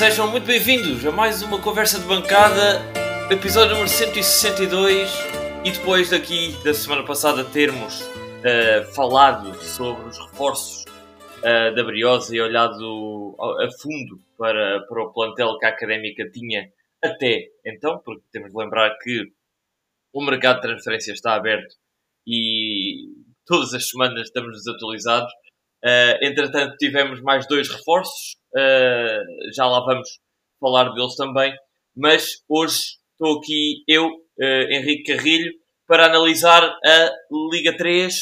sejam muito bem-vindos a mais uma conversa de bancada, episódio número 162. E depois daqui da semana passada termos uh, falado sobre os reforços uh, da Briosa e olhado a fundo para, para o plantel que a académica tinha até então, porque temos de lembrar que o mercado de transferências está aberto e todas as semanas estamos desatualizados. Uh, entretanto, tivemos mais dois reforços, já lá vamos falar deles também, mas hoje estou aqui eu, uh, Henrique Carrilho, para analisar a Liga 3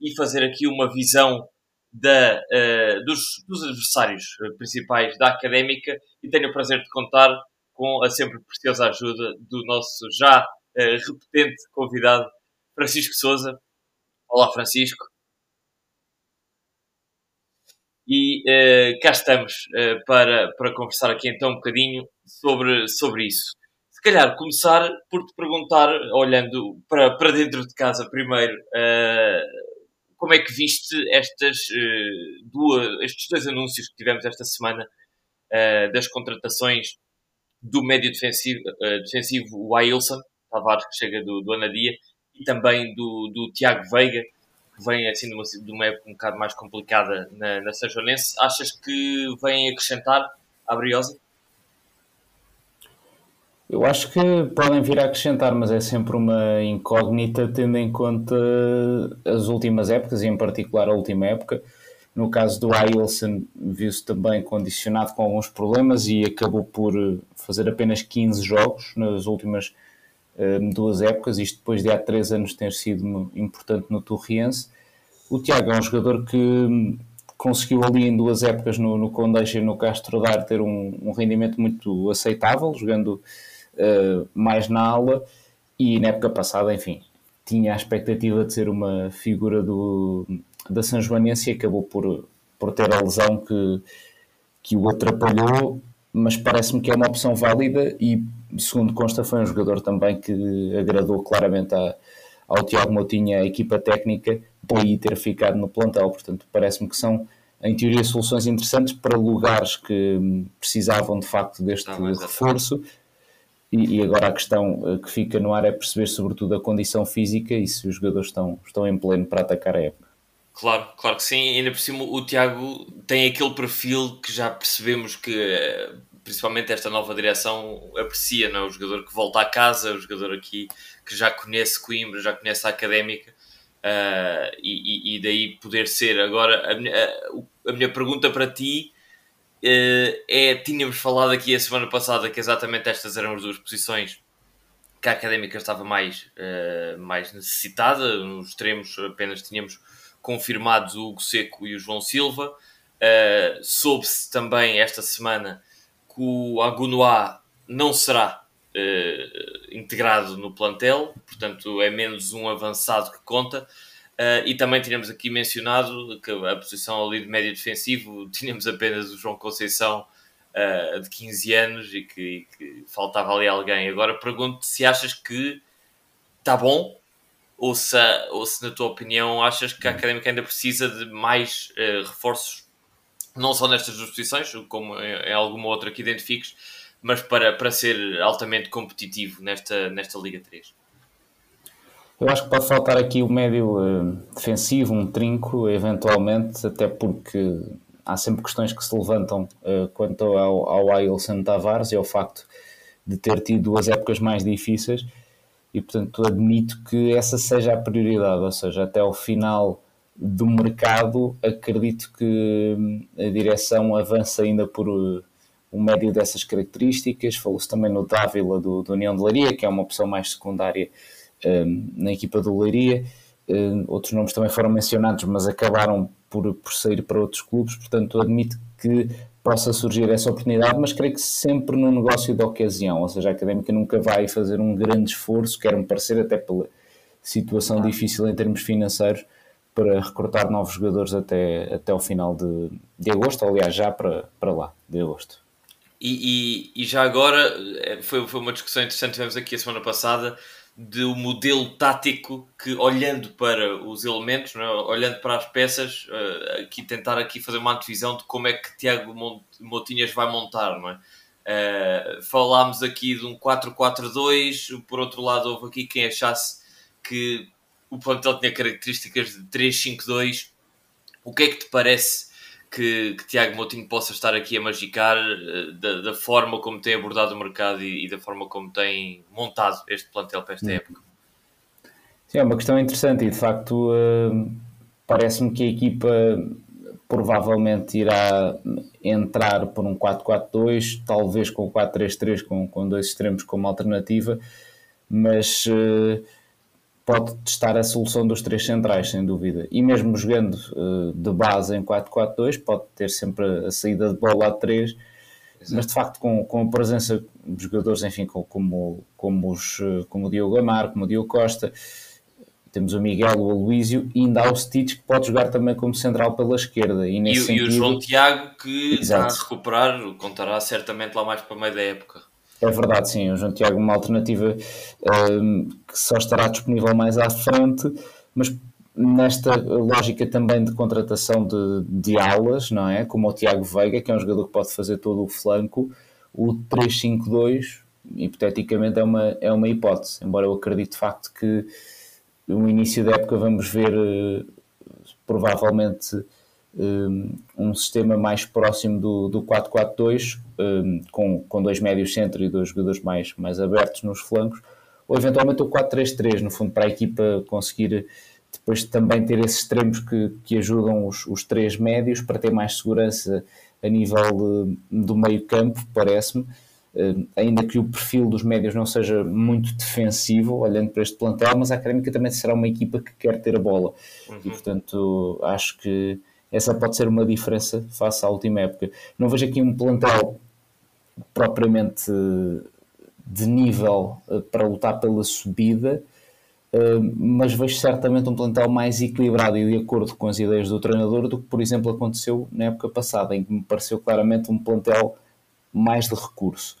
e fazer aqui uma visão da, dos, dos, adversários principais da Académica e tenho o prazer de contar com a sempre preciosa ajuda do nosso já repetente convidado Francisco Souza. Olá, Francisco. E uh, cá estamos uh, para, para conversar aqui então um bocadinho sobre, sobre isso. Se calhar começar por te perguntar, olhando para, para dentro de casa primeiro, uh, como é que viste estas, duas, estes dois anúncios que tivemos esta semana das contratações do médio defensivo, defensivo Wilson Tavares, que chega do, do Anadia, e também do, do Tiago Veiga, vem assim de uma, de uma época um bocado mais complicada na, na São Joanense, achas que vem acrescentar à Briosa? Eu acho que podem vir a acrescentar, mas é sempre uma incógnita tendo em conta as últimas épocas e em particular a última época. No caso do Ailson, viu-se também condicionado com alguns problemas e acabou por fazer apenas 15 jogos nas últimas duas épocas, isto depois de há três anos ter sido importante no Torriense. O Tiago é um jogador que hum, conseguiu ali em duas épocas no, no Condeixa e no Castro Dar ter um, um rendimento muito aceitável, jogando uh, mais na aula e na época passada, enfim, tinha a expectativa de ser uma figura do, da São Joanense e acabou por, por ter a lesão que, que o atrapalhou, mas parece-me que é uma opção válida e segundo consta, foi um jogador também que agradou claramente a, ao Tiago Moutinho, a equipa técnica, daí ter ficado no plantel. Portanto, parece-me que são, em teoria, soluções interessantes para lugares que precisavam de facto deste ah, reforço. E, e, agora a questão eh, que fica no ar é perceber, sobretudo, a condição física e se os jogadores estão, estão em pleno para atacar a época. Claro, claro que sim. Ainda por cima, o Tiago tem aquele perfil que já percebemos que eh, principalmente esta nova direção aprecia, não é? O jogador que volta à casa, o jogador aqui que já conhece Coimbra, já conhece a académica uh, e, e, daí poder ser. Agora, a minha, a, a minha pergunta para ti uh, é: tínhamos falado aqui a semana passada que exatamente estas eram as duas posições que a académica estava mais, uh, mais necessitada, nos extremos apenas tínhamos confirmados o Hugo Seco e o João Silva. Uh, Soube-se também esta semana que o Agunoá não será uh, integrado no plantel, portanto é menos um avançado que conta. Uh, e também tínhamos aqui mencionado que a posição ali de médio defensivo tínhamos apenas o João Conceição uh, de 15 anos e que, e que, faltava ali alguém. Agora pergunto se achas que está bom ou se, ou se, na tua opinião, achas que a Académica ainda precisa de mais reforços não só nestas duas posições, como em alguma outra que identifiques, mas para, para ser altamente competitivo nesta, nesta Liga 3? Eu acho que pode faltar aqui o médio uh, defensivo, um trinco, eventualmente, até porque há sempre questões que se levantam uh, quanto ao, ao Ailson Tavares e ao facto de ter tido duas épocas mais difíceis e, portanto, admito que essa seja a prioridade, ou seja, até ao final do mercado, acredito que hum, a direção avança ainda por um médio dessas características. Falou-se também no Dávila do, do União de Leiria, que é uma opção mais secundária um, na equipa do Leiria. Um, outros nomes também foram mencionados, mas acabaram por, por sair para outros clubes, portanto, admito que possa surgir essa oportunidade, mas creio que sempre no negócio de ocasião, ou seja, a académica nunca vai fazer um grande esforço, quer-me parecer, até pela situação difícil em termos financeiros, para recrutar novos jogadores até, até o final de, de agosto, aliás, já para, para lá, de agosto. E, e, e já agora, eh, foi, foi uma discussão interessante tivemos aqui a semana passada, do modelo tático que, olhando para os elementos, é? olhando para as peças, uh, aqui tentar aqui fazer uma antevisão de como é que Tiago Montinhas vai montar, não é? Uh, falámos aqui de um 4-4-2, por outro lado houve aqui quem achasse que o plantel tinha características de 3-5-2. O que é que te parece que, que Tiago Moutinho possa estar aqui a magicar uh, da, da, forma como tem abordado o mercado e, e, da forma como tem montado este plantel para esta hum. época? Sim, é uma questão interessante e de facto uh, parece-me que a equipa provavelmente irá entrar por um 4-4-2, talvez com 4-3-3 com, com dois extremos como alternativa, mas uh, pode testar a solução dos três centrais, sem dúvida. E mesmo jogando uh, de base em 4-4-2, pode ter sempre a saída de bola a 3, mas de facto com, com a presença de jogadores, enfim, como, como, os, eh, como o Diogo Amar, como o Diogo Costa, temos o Miguel, o Aloísio e ainda há o Stitch que pode jogar também como central pela esquerda. E, e, sentido... e o João Tiago que Exato. está a recuperar, contará certamente lá mais para o meio da época. É verdade, sim. O João Tiago, uma alternativa um, que só estará disponível mais à frente, mas nesta lógica também de contratação de, de alas, não é? Como o Tiago Veiga, que é um jogador que pode fazer todo o flanco, o 3-5-2, hipoteticamente, é uma, é uma hipótese, embora eu acredite de facto que no início da época vamos ver uh, provavelmente um, um sistema mais próximo do, do 4-4-2, um, com, com dois médios centro e dois jogadores mais, mais abertos nos flancos, ou eventualmente o 4-3-3, no fundo, para a equipa conseguir depois também ter esses extremos que, que ajudam os, os três médios para ter mais segurança a nível de, do meio campo, parece-me. Uh, ainda que o perfil dos médios não seja muito defensivo, olhando para este plantel, mas a Académica também será uma equipa que quer ter a bola. Uhum. E, portanto, acho que essa pode ser uma diferença face à última época. Não vejo aqui um plantel propriamente de nível eh, para lutar pela subida, eh, mas vejo certamente um plantel mais equilibrado e de acordo com as ideias do treinador do que, por exemplo, aconteceu na época passada, em que me pareceu claramente um plantel mais de recurso.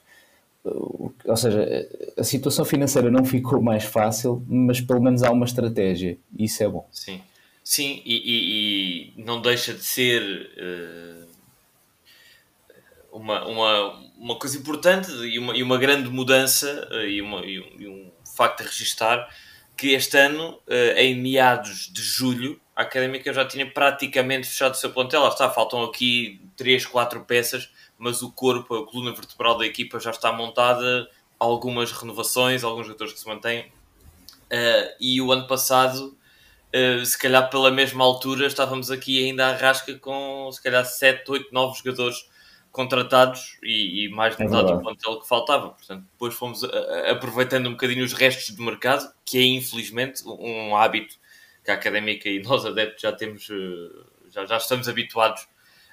Eh, ou seja, a situação financeira não ficou mais fácil, mas pelo menos há uma estratégia, e isso é bom. Sim. Sim, e, e, e não deixa de ser uh, uma, uma, uma coisa importante e uma, e uma grande mudança uh, e, uma, e, um, e um facto a registar que este ano, uh, em meados de julho, a Académica já tinha praticamente fechado o seu plantel. Lá está, faltam aqui 3, 4 peças, mas o corpo, a coluna vertebral da equipa já está montada, algumas renovações, alguns jogadores que se mantêm. e o ano passado se calhar pela mesma altura estávamos aqui ainda à rasca com se calhar 7, 8, 9 jogadores contratados e, e mais de é metade do plantel que faltava. Portanto, depois fomos a, a, aproveitando um bocadinho os restos de mercado, que é infelizmente um hábito que a académica e nós adeptos já temos, uh, já, já estamos habituados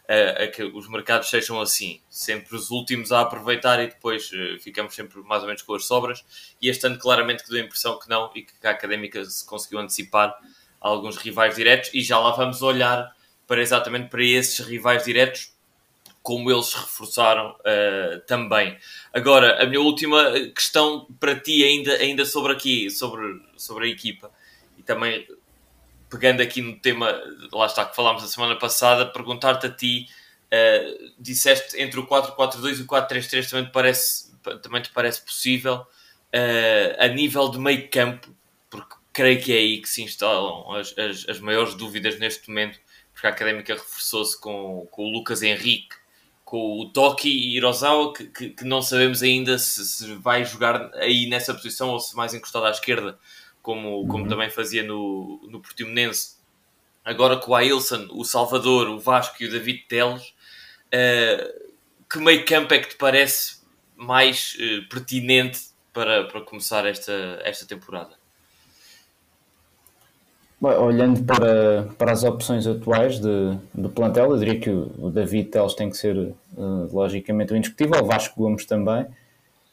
a, a, que os mercados sejam assim, sempre os últimos a aproveitar e depois uh, ficamos sempre mais ou menos com as sobras. E este ano, claramente, que deu a impressão que não e que a académica se conseguiu antecipar alguns rivais diretos e já lá vamos olhar para exatamente para esses rivais diretos como eles reforçaram uh, também. Agora, a minha última questão para ti ainda, ainda sobre aqui, sobre, sobre a equipa e também pegando aqui no tema, lá está, que falámos a semana passada, perguntar-te a ti, uh, disseste entre o 4-4-2 e o 4-3-3 também te parece, também te parece possível uh, a nível de meio campo, porque creio que é aí que se instalam as, as, as maiores dúvidas neste momento, porque a Académica reforçou-se com, com o Lucas Henrique, com o Toki e Hirozawa, que, que, que não sabemos ainda se, se, vai jogar aí nessa posição ou se mais encostado à esquerda, como, como uhum. também fazia no, no Portimonense. Agora com o Ailson, o Salvador, o Vasco e o David Teles, uh, que meio campo é que te parece mais uh, pertinente para, para começar esta, esta temporada? Olhando para, para as opções atuais de, de plantel, eu diria que o, David Teles tem que ser uh, logicamente o indiscutível, o Vasco Gomes também.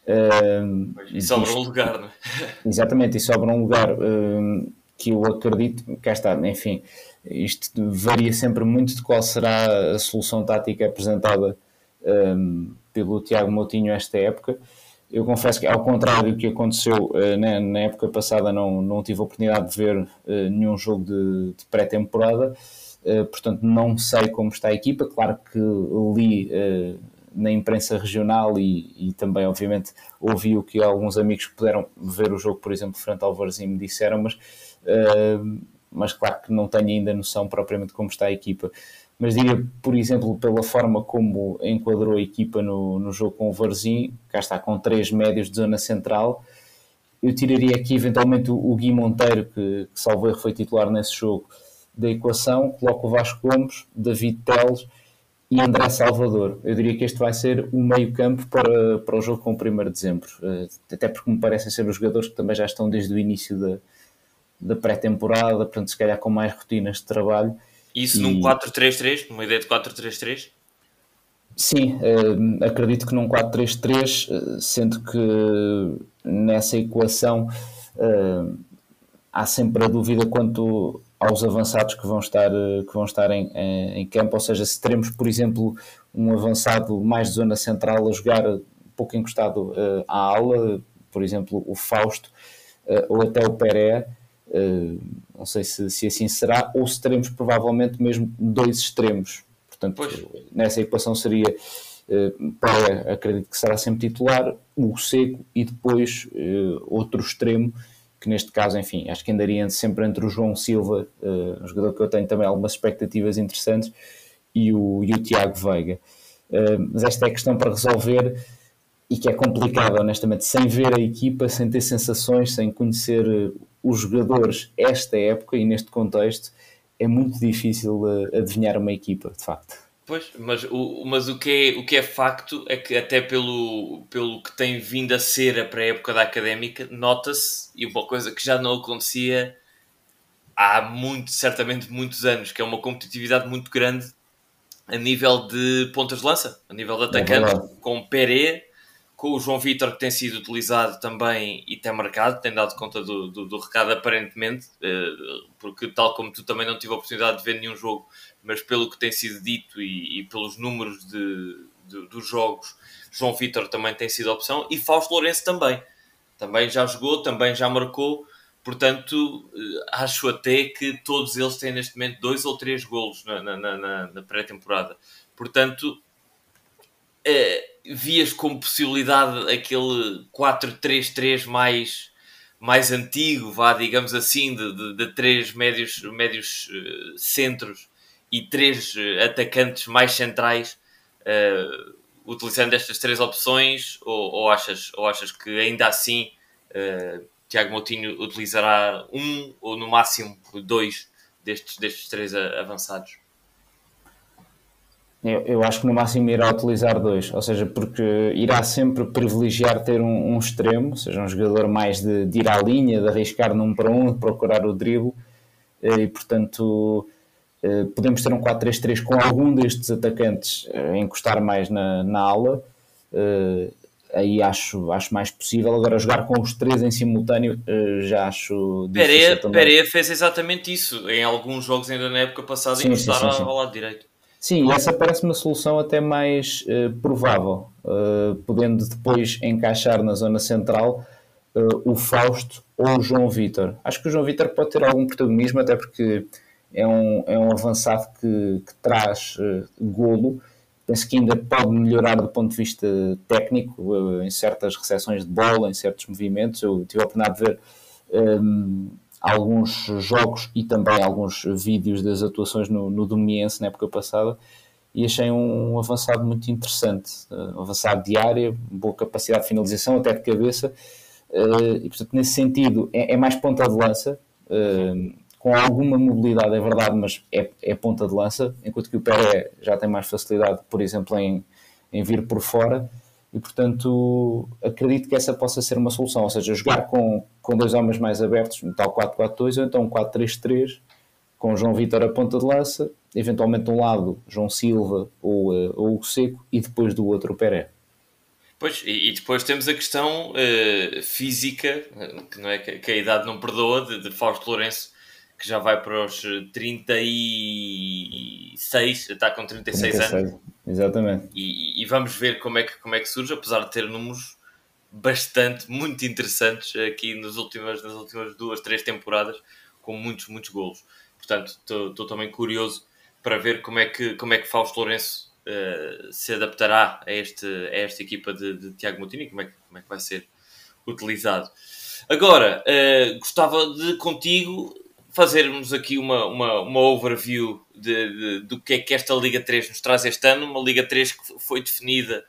Uh, e sobra um lugar, não é? Exatamente, e sobra um lugar uh, que eu acredito, cá está, enfim, isto varia sempre muito de qual será a solução tática apresentada um, pelo Tiago Moutinho esta época, Eu confesso que, ao contrário do que aconteceu na, na, época passada, não, não tive a oportunidade de ver nenhum jogo de, de pré-temporada, portanto, não sei como está a equipa. Claro que li na imprensa regional e, e, também, obviamente, ouvi o que alguns amigos que puderam ver o jogo, por exemplo, frente ao Varzim me disseram, mas, uh, mas claro que não tenho ainda noção propriamente como está a equipa. Mas diria, por exemplo, pela forma como enquadrou a equipa no, no jogo com o Varzim, cá está com três médios de zona central, eu tiraria aqui eventualmente o, Gui Monteiro, que, que salvo erro foi titular nesse jogo, da equação, coloco o Vasco Gomes, David Teles e André Salvador. Eu diria que este vai ser o meio-campo para, para o jogo com o 1 de dezembro, eh, até porque me parecem ser os jogadores que também já estão desde o início da, da pré-temporada, portanto, se calhar com mais rotinas de trabalho. Isso e... num 4-3-3, numa ideia de 4-3-3? Sim, eh, acredito que num 4-3-3, eh, sendo que nessa equação há sempre a dúvida quanto aos avançados que vão estar, eh, que vão estar em, em, campo, ou seja, se teremos, por exemplo, um avançado mais de zona central a jogar um pouco encostado à ala, por exemplo, o Fausto, ou até o Peré, uh, não sei se, se assim será, ou se teremos provavelmente mesmo dois extremos. Portanto, pois. nessa equação seria Peré, acredito que será sempre titular, o Seco e depois outro extremo que neste caso, enfim, acho que andaria sempre entre o João Silva, um jogador que eu tenho também algumas expectativas interessantes, e o, e o Tiago Veiga. Mas esta é a questão para resolver e que é complicado, honestamente, sem ver a equipa, sem ter sensações, sem conhecer eh, os jogadores esta época e neste contexto, é muito difícil uh, adivinhar uma equipa, de facto. Pois, mas o, mas o, que é, o que é facto é que até pelo, pelo que tem vindo a ser a pré-época da Académica, nota-se, e uma coisa que já não acontecia há muito, certamente muitos anos, que é uma competitividade muito grande a nível de pontas de lança, a nível de é atacante, é com Peré, com o João Vitor que tem sido utilizado também e tem marcado, tem dado conta do, do, do recado aparentemente, eh, porque tal como tu também não tive a oportunidade de ver nenhum jogo, mas pelo que tem sido dito e, e pelos números de, de, dos jogos, João Vitor também tem sido opção e Fausto Lourenço também. Também já jogou, também já marcou, portanto eh, acho até que todos eles têm neste momento dois ou três golos na, na, na, na pré-temporada. Portanto, é, vias como possibilidade aquele 4-3-3 mais, mais antigo, vá, digamos assim, de, de, de três médios, médios uh, centros e três uh, atacantes mais centrais, uh, utilizando estas três opções, ou, ou, achas, ou achas que ainda assim Tiago Moutinho utilizará um ou no máximo dois destes, destes três avançados? Eu, eu, acho que no máximo irá utilizar dois, ou seja, porque irá sempre privilegiar ter um, um extremo, ou seja, um jogador mais de, de, ir à linha, de arriscar num para um, de procurar o drible, eh, e portanto eh, podemos ter um 4-3-3 com algum destes atacantes a encostar mais na, na ala, eh, aí acho, acho mais possível. Agora, jogar com os três em simultâneo já acho Pereira, Pereira fez exatamente isso em alguns jogos ainda na época passada, encostar sim, sim, sim. ao lado direito. Sim, essa parece uma solução até mais uh, provável, uh, podendo depois encaixar na zona central uh, o Fausto ou o João Vitor. Acho que o João Vitor pode ter algum protagonismo, até porque é um, é um avançado que, que traz golo. Penso que ainda pode melhorar do ponto de vista técnico, em certas recepções de bola, em certos movimentos. Eu tive a oportunidade de ver. Um, alguns jogos e também alguns vídeos das atuações no, no Domiense na época passada e achei um, avançado muito interessante, uh, um avançado de área, boa capacidade de finalização, até de cabeça, uh, e portanto nesse sentido é, é mais ponta de lança, uh, com alguma mobilidade é verdade, mas é, é, ponta de lança, enquanto que o Pérez já tem mais facilidade, por exemplo, em, em vir por fora, e portanto acredito que essa possa ser uma solução, ou seja, jogar com, com dois homens mais abertos, no tal 4-4-2 ou então 4-3-3, com João Vitor a ponta de lança, eventualmente de um lado João Silva ou, uh, ou o Seco e depois do outro o Peré. Pois, e, e, depois temos a questão uh, física, que, não é, que, que, a idade não perdoa, de, de Fausto Lourenço, que já vai para os 36, está com 36, 36 anos. Exatamente. E, e, vamos ver como é, que, como é que surge, apesar de ter números bastante, muito interessantes aqui nas últimas, nas últimas duas, três temporadas, com muitos, muitos golos. Portanto, estou também curioso para ver como é que, como é que Fausto Lourenço uh, se adaptará a, este, a esta equipa de, de Tiago Moutinho, como é, que, como é que vai ser utilizado. Agora, uh, gostava de contigo fazermos aqui uma, uma, uma overview de, de, do que é que esta Liga 3 nos traz este ano. Uma Liga 3 que foi definida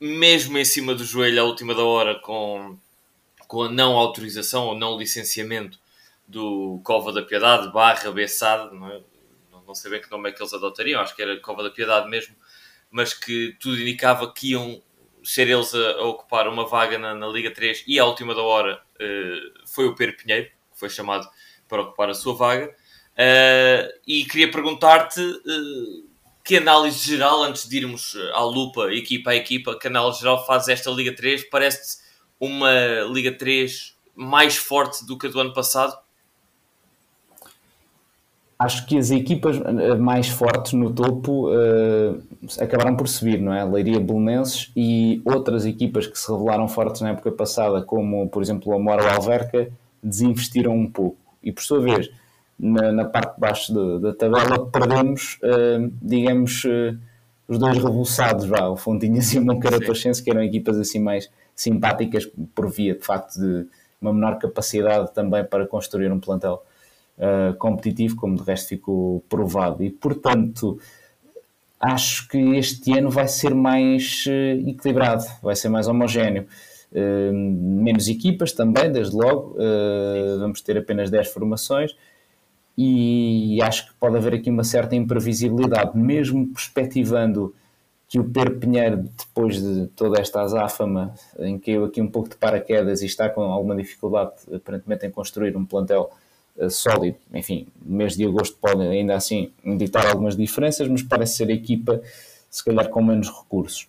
mesmo em cima do joelho à última da hora com, com a não autorização ou não licenciamento do Cova da Piedade barra Bessade, não, é? não, sei bem que nome é que eles adotariam, acho que era Cova da Piedade mesmo, mas que tudo indicava que iam ser eles a, a ocupar uma vaga na, na, Liga 3 e à última da hora uh, foi o Pedro Pinheiro, que foi chamado para ocupar a sua vaga. Uh, e queria perguntar-te uh, que análise geral, antes de irmos à lupa, equipa a equipa, que análise geral faz esta Liga 3? Parece-te uma Liga 3 mais forte do que a do ano passado? Acho que as equipas mais fortes no topo uh, acabaram por subir, não é? Leiria Belenenses e outras equipas que se revelaram fortes na época passada, como por exemplo o Amora ou Alverca, desinvestiram um pouco e por sua vez na, na parte de baixo da tabela perdemos, uh, digamos, uh, os dois revoluçados, vá, o Fontinhas e o Moncarapachense, que eram equipas assim mais simpáticas por via de facto de uma menor capacidade também para construir um plantel uh, competitivo, como de resto ficou provado. E portanto, acho que este ano vai ser mais equilibrado, vai ser mais homogéneo. Menos equipas também, desde logo. Vamos ter apenas 10 formações e acho que pode haver aqui uma certa imprevisibilidade, mesmo perspectivando que o Pedro Pinheiro, depois de toda esta azáfama, em que eu aqui um pouco de paraquedas e está com alguma dificuldade, aparentemente, em construir um plantel uh, sólido. Enfim, no mês de agosto pode ainda assim ditar algumas diferenças, mas parece ser a equipa, se calhar, com menos recursos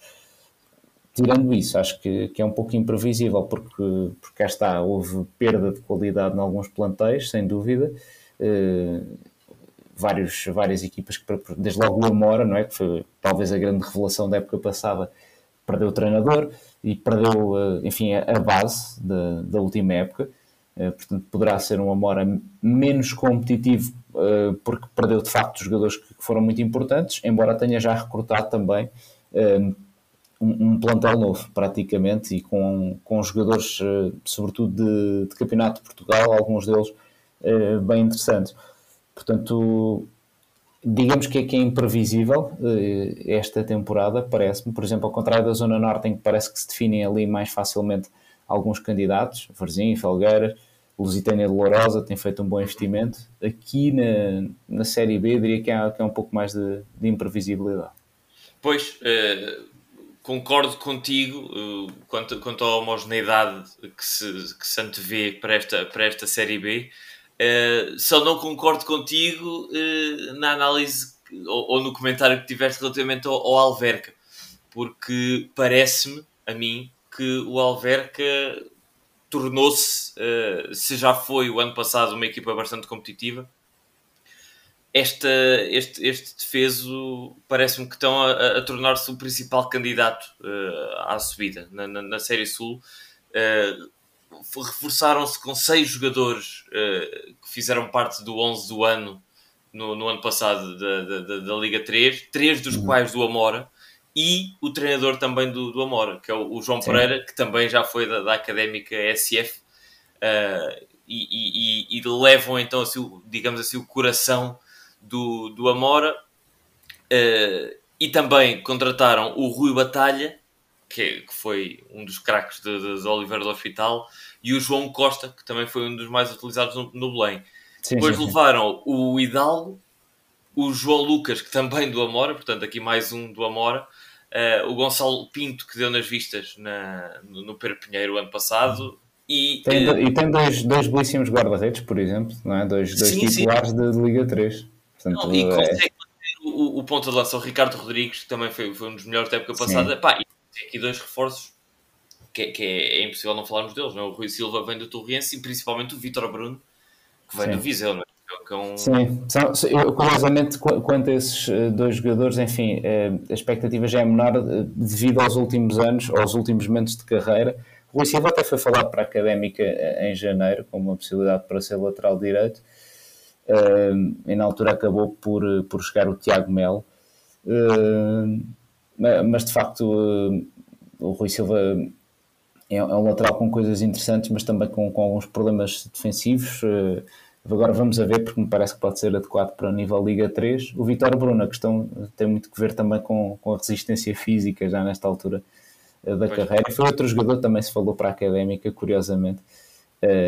tirando isso, acho que, que é um pouco imprevisível, porque, porque cá está, houve perda de qualidade em alguns plantéis, sem dúvida. Uh, vários, várias equipas que, desde logo o Amora, não é? que foi talvez a grande revelação da época passada, perdeu o treinador e perdeu, uh, enfim, a, base da, da última época. Uh, portanto, poderá ser um Amora menos competitivo porque perdeu de facto jogadores que foram muito importantes, embora tenha já recrutado também um, plantel novo, praticamente, e com, com jogadores, sobretudo de, de, Campeonato de Portugal, alguns deles uh, bem interessantes. Portanto, digamos que é, que é imprevisível uh, esta temporada, parece-me. Por exemplo, ao contrário da Zona Norte, em que parece que se definem ali mais facilmente alguns candidatos, Varzim, Felgueiras, Lusitânia de Lourosa tem feito um bom investimento. Aqui na, na Série B, diria que há, que há um pouco mais de, de imprevisibilidade. Pois, concordo contigo quanto, quanto à homogeneidade que se, que se antevê para esta, para esta Série B. Uh, só não concordo contigo uh, na análise ou, ou, no comentário que tiveste relativamente ao, ao Alverca, porque parece-me, a mim, que o Alverca tornou-se, uh, se já foi o ano passado uma equipa bastante competitiva, esta, este, este defeso parece-me que estão a, a tornar-se o principal candidato à subida na, na, na Série Sul. Uh, Reforçaram-se com seis jogadores uh, que fizeram parte do 11 do ano no, no ano passado da, da, da, Liga 3, três dos uhum. quais do Amora, e o treinador também do, do Amora, que é o, o João Sim. Pereira, que também já foi da, da Académica SF, e, e, e, levam então, assim, digamos assim, o coração do, do Amora uh, e também contrataram o Rui Batalha, que, foi um dos craques de, de, de Oliveira do Hospital, e o João Costa, que também foi um dos mais utilizados no, no Belém. Sim, Depois sim, levaram o Hidalgo, o João Lucas, que também do Amora, portanto aqui mais um do Amora, uh, o Gonçalo Pinto, que deu nas vistas na, no, no Perpinheiro ano passado, e tem, uh, e tem dois, dois belíssimos guarda-redes, por exemplo, não é? dois, dois sim, titulares de Liga 3. Portanto, não, e é- consegue manter o, o ponto de lança o Ricardo Rodrigues, que também foi, foi um dos melhores da época passada. Pá, e tem aqui dois reforços que, que é, é, impossível não falarmos deles. Não? É? O Rui Silva vem do Torriense e principalmente o Vitor Bruno, que vem Sim. do Viseu. Não é? é um... Sim, eu, curiosamente, quanto a esses eh, dois jogadores, enfim, eh, a expectativa já é menor eh, devido aos últimos anos, aos últimos momentos de carreira, O Rui Silva até foi falado para a Académica em janeiro, com uma possibilidade para ser lateral direito, e na altura acabou por, por chegar o Tiago Melo. Mas de facto, uh, o Rui Silva é, é, um lateral com coisas interessantes, mas também com, com alguns problemas defensivos. Agora vamos a ver, porque me parece que pode ser adequado para o nível Liga 3. O Vitor Bruno, a questão tem muito que ver também com, com a resistência física já nesta altura uh, da pois. carreira. Foi outro jogador também se falou para a Académica, curiosamente,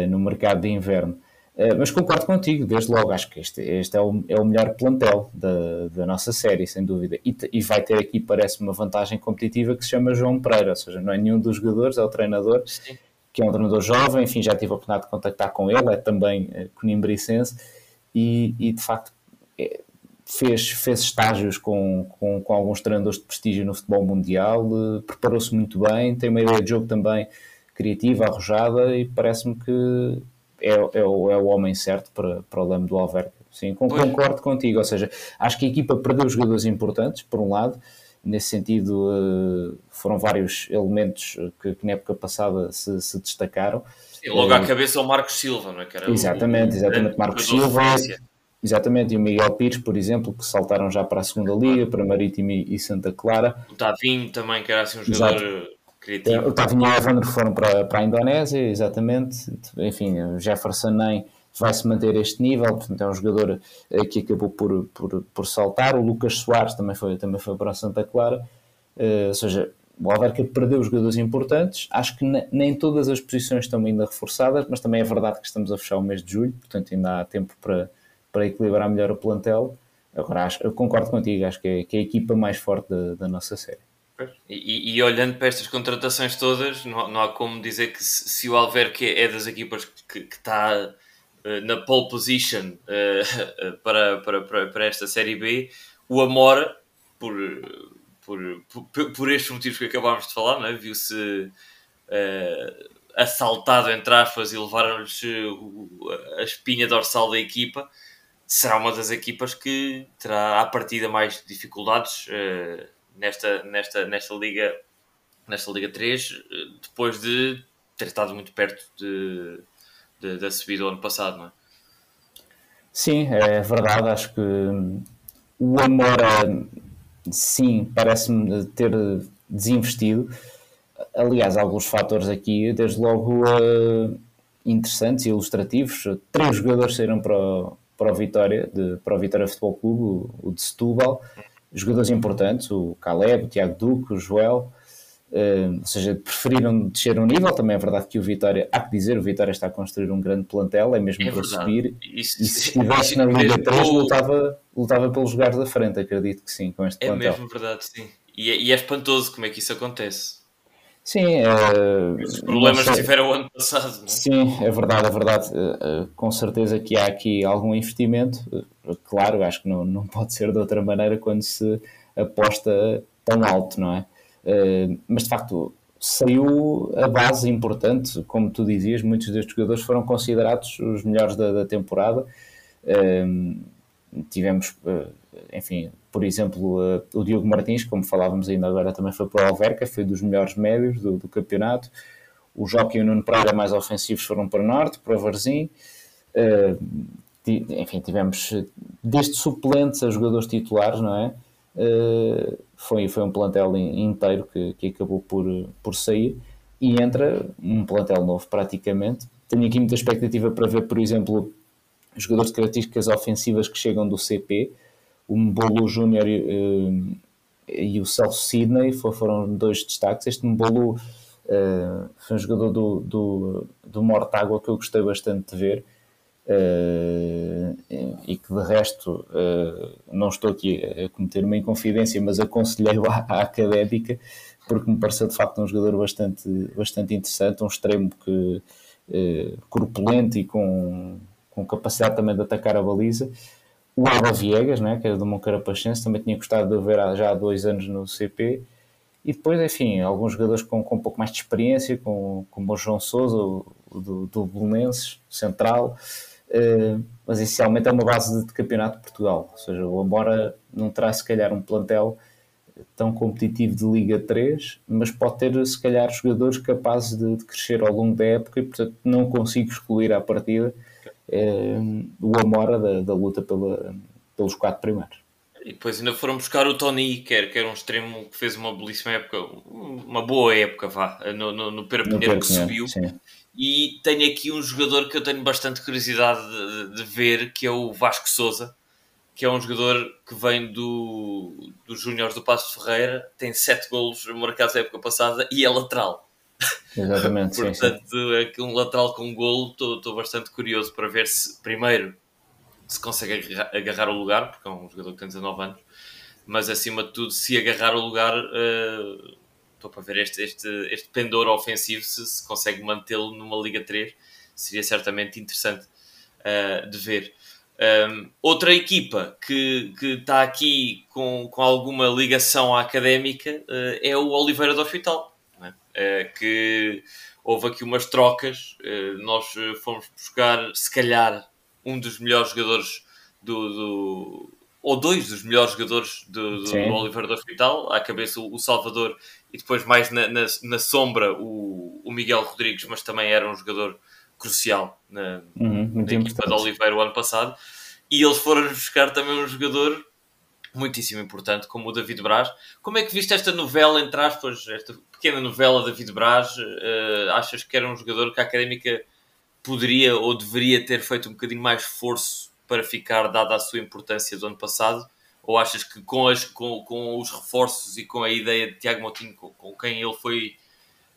no mercado de inverno. Uh, mas concordo contigo, desde logo, acho que este, este é, o, é o melhor plantel da, da nossa série, sem dúvida. E, e vai ter aqui, parece, uma vantagem competitiva que se chama João Pereira, ou seja, não é nenhum dos jogadores, é o treinador. Sim que é um treinador jovem, enfim, já tive a oportunidade de contactar com ele, é também é, conimbricense, e, e de facto é, fez, fez estágios com, com, com, alguns treinadores de prestígio no futebol mundial, eh, preparou-se muito bem, tem uma ideia de jogo também criativa, arrojada, e parece-me que é, é, o, é o homem certo para, para o leme do Alverca. Sim, concordo contigo, ou seja, acho que a equipa perdeu jogadores importantes, por um lado, Nesse sentido, eh, foram vários elementos que, que na época passada se, se destacaram. Sim, logo à eh, cabeça o Marcos Silva, não é? Que era exatamente, o, exatamente. Marcos Silva. Exatamente, e o Miguel Pires, por exemplo, que saltaram já para a segunda liga, para Marítimo e Santa Clara. O Tavinho também, que era assim um jogador Exato. Criativo. E o Evandro foram para, para a Indonésia, exatamente. Enfim, o Jefferson nem vai-se manter este nível, portanto é um jogador eh, que acabou por, por, por saltar, o Lucas Soares também foi, também foi para a Santa Clara, uh, ou seja, o Alverca perdeu jogadores importantes, acho que nem todas as posições estão ainda reforçadas, mas também é verdade que estamos a fechar o mês de julho, portanto ainda há tempo para, para equilibrar melhor o plantel, agora acho, eu concordo contigo, acho que é, que é a equipa mais forte da, da nossa série. E, e, olhando para estas contratações todas, não, não há como dizer que se, se o Alverca é das equipas que, que está eh, na pole position uh, para, para, para, para, esta Série B, o Amora, por, por, por, por estes motivos que acabámos de falar, é? viu-se uh, assaltado, entre aspas, e levaram-lhes a espinha dorsal da equipa, será uma das equipas que terá à partida mais dificuldades uh, nesta, nesta, nesta, Liga, nesta Liga 3, depois de ter estado muito perto de da subida do ano passado, não é? Sim, é verdade. Acho que o Amora, sim, parece-me ter desinvestido. Aliás, alguns fatores aqui, desde logo, uh, interessantes e ilustrativos. Três jogadores saíram para o, para o Vitória, de, para o Vitória Futebol Clube, o, o de Setúbal. Jogadores importantes, o Caleb, o Tiago Duque, o Joel. Uh, ou seja, preferiram descer um nível. Também é verdade que o Vitória, há que dizer, o Vitória está a construir um grande plantel, é mesmo é para verdade. subir. Isso, e se estivesse na Liga 3, lutava, lutava pelos lugares da frente, acredito que sim, com este é plantel. É mesmo verdade, sim. E é, e é espantoso como é que isso acontece. Sim, uh, os problemas que tiveram o ano passado. Não é? Sim, é verdade, é verdade. Uh, uh, com certeza que há aqui algum investimento. Claro, acho que não, não pode ser de outra maneira quando se aposta tão alto, não é? Eh, mas de facto saiu a base importante, como tu dizias, muitos destes jogadores foram considerados os melhores da, da temporada. Uh, tivemos, uh, enfim, por exemplo, o Diogo Martins, como falávamos ainda agora, também foi para o Alverca, foi dos melhores médios do, do campeonato. O Joque e o Nuno Pereira, mais ofensivos, foram para o Norte, para o Varzim. Enfim, tivemos desde suplentes a jogadores titulares, não é? Uh, foi, foi um plantel inteiro que, que acabou por, por sair e entra um plantel novo praticamente. Tenho aqui muita expectativa para ver, por exemplo, jogadores de características ofensivas que chegam do CP, o Mbolo Júnior eh, e, o Celso Sidney foram dois destaques. Este Mbolo uh, foi um jogador do, do, do Mortágua que eu gostei bastante de ver. Uh, e que de resto uh, não estou aqui a cometer uma inconfidência, mas aconselhei-o à, à, académica porque me pareceu de facto um jogador bastante, bastante interessante, um extremo que uh, corpulento e com, com capacidade também de atacar a baliza. O Alba Viegas, né, que é do Moncarapachense, também tinha gostado de ver já há dois anos no CP. E depois, enfim, alguns jogadores com, com um pouco mais de experiência, como, como o João Souza, do, do Belenenses, central, eh, mas essencialmente é uma base de campeonato de Portugal. Ou seja, o Amora não terá se calhar um plantel tão competitivo de Liga 3, mas pode ter se calhar jogadores capazes de, de crescer ao longo da época e portanto não consigo excluir à partida eh, o Amora da, da luta pela, pelos quatro primeiros. E depois ainda foram buscar o Tony Iker, que era um extremo que fez uma belíssima época, uma boa época, vá, no, no, no que subiu. Sim. E tenho aqui um jogador que eu tenho bastante curiosidade de, de, ver, que é o Vasco Souza, que é um jogador que vem do, dos Júniores do Passo Ferreira, tem sete golos marcados na época passada e é lateral. Exatamente. Portanto, sim, aqui um lateral com um golo, estou bastante curioso para ver se, primeiro, se consegue agarrar, agarrar, o lugar, porque é um jogador que tem 19 anos, mas acima de tudo, se agarrar o lugar, uh, estou para ver este, este, este pendor ofensivo, se, se consegue mantê-lo numa Liga 3, seria certamente interessante uh, de ver. Um, outra equipa que, que está aqui com, com alguma ligação à académica uh, é o Oliveira do Hospital, é? uh, que houve aqui umas trocas, nós fomos buscar, se calhar, um dos melhores jogadores do, do ou dois dos melhores jogadores do, do, do Oliveira do Hospital, à cabeça o, Salvador e depois mais na, na, na, sombra o, o Miguel Rodrigues, mas também era um jogador crucial na, uhum, na equipa de Oliveira o ano passado. E eles foram buscar também um jogador muitíssimo importante, como o David Braz. Como é que viste esta novela, entre aspas, esta pequena novela David Braz? Uh, achas que era um jogador que a Académica poderia ou deveria ter feito um bocadinho mais esforço para ficar, dada a sua importância do ano passado? Ou achas que com, as, com, com os reforços e com a ideia de Tiago Moutinho, com, com quem ele foi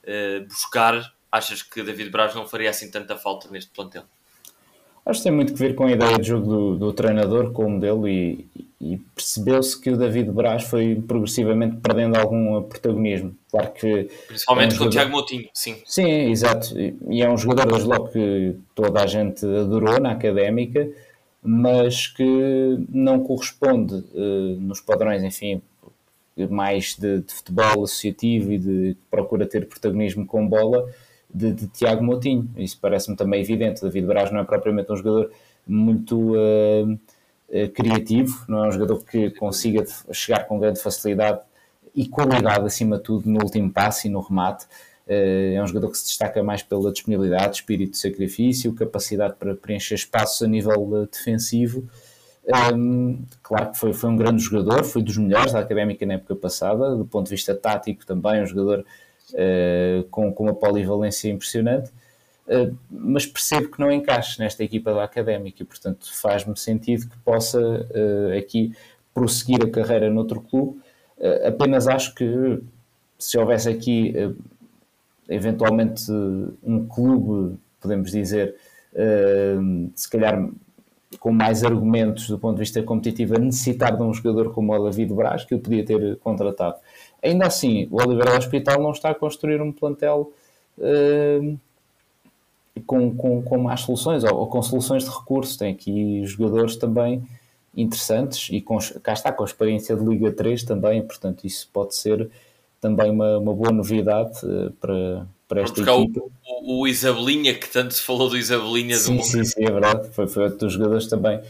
uh, buscar, achas que David Braz não faria assim tanta falta neste plantel? Acho que tem muito que ver com a ideia de jogo do, do treinador, com o modelo, e, e percebeu-se que o David Braz foi progressivamente perdendo algum protagonismo. Claro que. Principalmente é um com jogador... o Tiago Moutinho, sim. Sim, exato. E é um jogador, desde logo, que toda a gente adorou na académica, mas que não corresponde uh, nos padrões, enfim, mais de, de, futebol associativo e de procura ter protagonismo com bola de, de Tiago Moutinho. Isso parece-me também evidente. David Braz não é propriamente um jogador muito uh, uh, criativo, não é um jogador que consiga chegar com grande facilidade e qualidade, acima de tudo, no último passe e no remate. Uh, é um jogador que se destaca mais pela disponibilidade, espírito de sacrifício, capacidade para preencher espaços a nível defensivo. Um, claro que foi, foi um grande jogador, foi dos melhores da académica na época passada, do ponto de vista tático também, um jogador uh, com, com uma polivalência impressionante, uh, mas percebo que não encaixe nesta equipa da académica e, portanto, faz-me sentido que possa uh, aqui prosseguir a carreira noutro clube. apenas acho que se houvesse aqui eventualmente um clube, podemos dizer, se calhar com mais argumentos do ponto de vista competitivo a necessitar de um jogador como o David Braz, que eu podia ter contratado. Ainda assim, o Oliveira Hospital não está a construir um plantel uh, com, com, com más soluções ou, ou, com soluções de recurso. Tem aqui jogadores também interessantes e com, cá está com a experiência de Liga 3 também, portanto, isso pode ser também uma, uma boa novidade uh, para, para esta equipa. O, o, Isabelinha, que tanto se falou do Isabelinha. Sim, do... sim, sim, é verdade. Foi, foi outro dos jogadores também,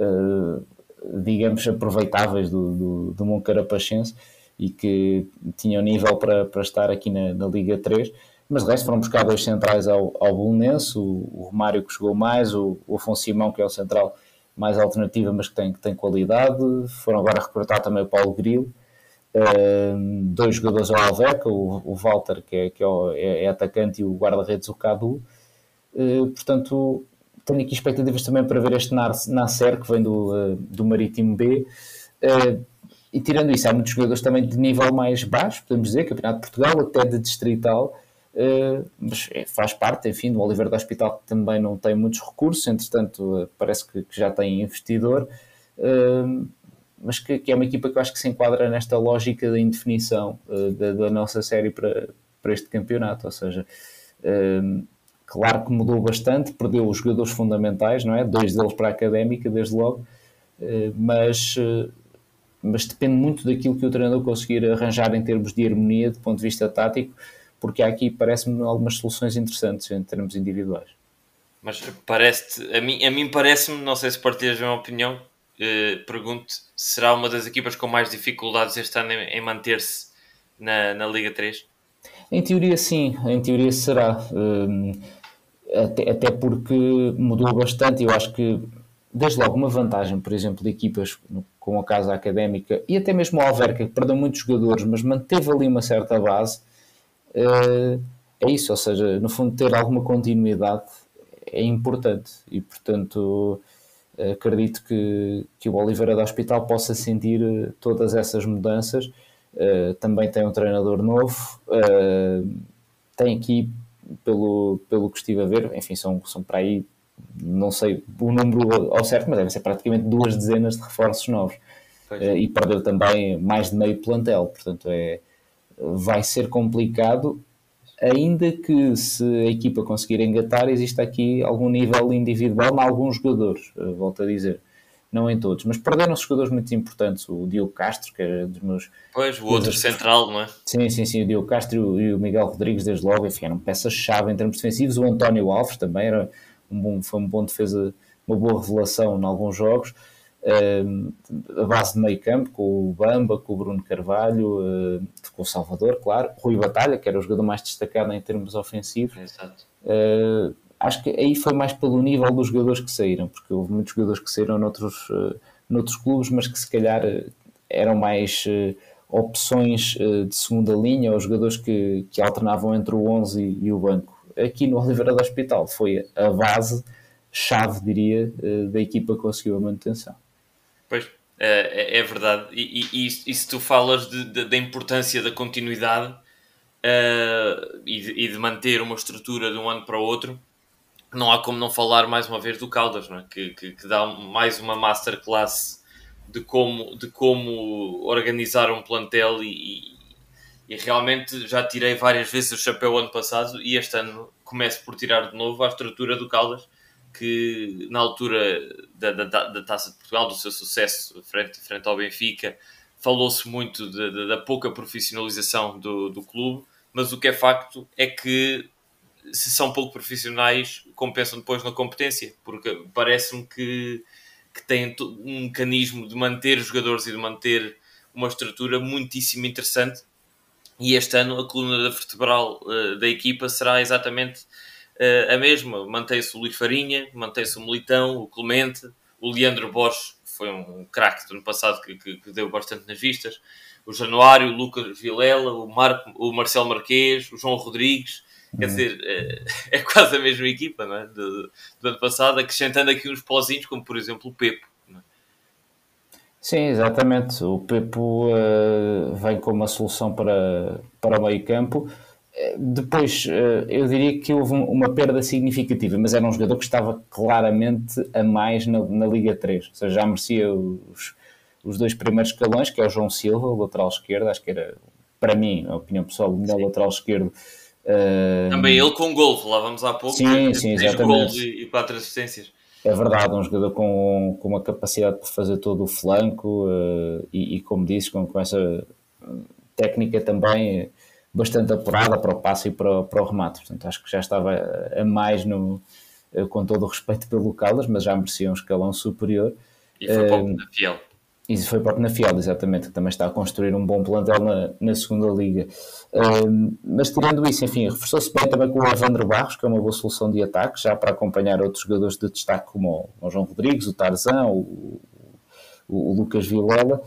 uh, digamos, aproveitáveis do, do, do Moncarapachense e que tinham nível para, para estar aqui na, na Liga 3 mas de resto foram buscar dois centrais ao, ao Bolonense, o, o Romário que jogou mais, o, o Afonso Simão que é o central mais alternativa mas que tem, que tem qualidade, foram agora recrutar também o Paulo Grilo, dois jogadores ao Alveca, o, o Walter que, é, que é, é atacante e o guarda-redes o Cadu, uh, portanto tenho aqui expectativas também para ver este Nasser que vem do, uh, do Marítimo B, e tirando isso, há muitos jogadores também de nível mais baixo, podemos dizer, Campeonato de Portugal, até de distrital, mas é, faz parte, enfim, do Oliveira do Hospital, que também não tem muitos recursos, entretanto, parece que, já tem investidor, mas que, que, é uma equipa que eu acho que se enquadra nesta lógica da indefinição da, da, nossa série para, para este campeonato, ou seja. Claro que mudou bastante, perdeu os jogadores fundamentais, não é? Dois deles para a académica, desde logo, mas mas depende muito daquilo que o treinador conseguir arranjar em termos de harmonia, do ponto de vista tático, porque há aqui, parece-me, algumas soluções interessantes em termos individuais. Mas parece a mim, a mim parece-me, não sei se partilhas a minha opinião, uh, pergunto: será uma das equipas com mais dificuldades este ano em, em manter-se na, na Liga 3? Em teoria, sim, em teoria será. Um, até, até porque mudou bastante. Eu acho que, desde logo, uma vantagem, por exemplo, de equipas como a Casa Académica e até mesmo a Alverca, que perdeu muitos jogadores, mas manteve ali uma certa base. Uh, é isso, ou seja, no fundo, ter alguma continuidade é importante e, portanto, acredito que, que o Oliveira do Hospital possa sentir eh, todas essas mudanças. Uh, também tem um treinador novo, uh, tem aqui, pelo, pelo que estive a ver, enfim, são, são para aí, não sei o número ao certo, mas devem ser praticamente duas dezenas de reforços novos. Uh, e perdeu também mais de meio plantel, portanto é, vai ser complicado ainda que se a equipa conseguir engatar, existe aqui algum nível individual em alguns jogadores, eh, volto a dizer. Não em todos, mas perderam-se jogadores muito importantes. O Diogo Castro, que era dos meus. Pois, o outro central, não é? Sim, sim, sim. O Diogo Castro e o Miguel Rodrigues, desde logo, enfim, eram peças-chave em termos defensivos. O António Alves também era um bom, foi um bom defesa, uma boa revelação em alguns jogos a base de meio campo, com o Bamba, com o Bruno Carvalho, uh, com o Salvador, claro, Rui Batalha, que era o jogador mais destacado em termos ofensivos. Exato. Uh, acho que aí foi mais pelo nível dos jogadores que saíram, porque houve muitos jogadores que saíram noutros, uh, noutros clubes, mas que se calhar eram mais opções de segunda linha, ou jogadores que, que alternavam entre o 11 e, e o banco. Aqui no Oliveira do Hospital foi a base chave, diria, da equipa que conseguiu a manutenção. Pois, é, é, é verdade. E, e, e, se tu falas de, da importância da continuidade uh, e, de, e, de, manter uma estrutura de um ano para o outro, não há como não falar mais uma vez do Caldas, não é? que, que, que dá mais uma masterclass de como, de como organizar um plantel e, e, realmente já tirei várias vezes o chapéu ano passado e este ano começo por tirar de novo a estrutura do Caldas que na altura da, da, da Taça de Portugal, do seu sucesso frente, frente ao Benfica, falou-se muito de, de, da pouca profissionalização do, do clube, mas o que é facto é que se são pouco profissionais, compensam depois na competência, porque parece-me que, que têm um mecanismo de manter os jogadores e de manter uma estrutura muitíssimo interessante. E este ano a coluna vertebral uh, da equipa será exatamente a mesma. Mantém-se o Luís Farinha, mantém-se o Militão, o Clemente, o Leandro Borges, que foi um craque do ano passado que, que, que, deu bastante nas vistas, o Januário, o Lucas Vilela, o, Marco, o Marcelo Marquês, o João Rodrigues. Quer uhum. dizer, é, é, quase a mesma equipa não é? do, do ano passado, acrescentando aqui uns pozinhos, como por exemplo o Pepo. É? Sim, exatamente. O Pepo uh, vem com uma solução para, para o meio campo depois, eh, eu diria que houve uma perda significativa, mas era um jogador que estava claramente a mais na, na Liga 3, ou seja, já merecia os, os dois primeiros escalões, que é o João Silva, o lateral esquerdo, acho que era, para mim, a opinião pessoal, o melhor sim. lateral esquerdo. Uh... Também ele com gol, falávamos há pouco, sim, sim, exatamente. e, e quatro assistências. É verdade, um jogador com, com uma capacidade de fazer todo o flanco uh, e, e, como disse, com, com essa técnica também bastante apurada para o passe e para, para o remate. Portanto, acho que já estava a mais no, eh, com todo o respeito pelo Caldas, mas já merecia um escalão superior. E foi para o Penafiel. E foi para o Penafiel, exatamente, que também está a construir um bom plantel na, na segunda liga. mas tirando isso, enfim, reforçou-se bem também com o Evandro Barros, que é uma boa solução de ataque, já para acompanhar outros jogadores de destaque como o, João Rodrigues, o Tarzan, o, o, o Lucas Vilela.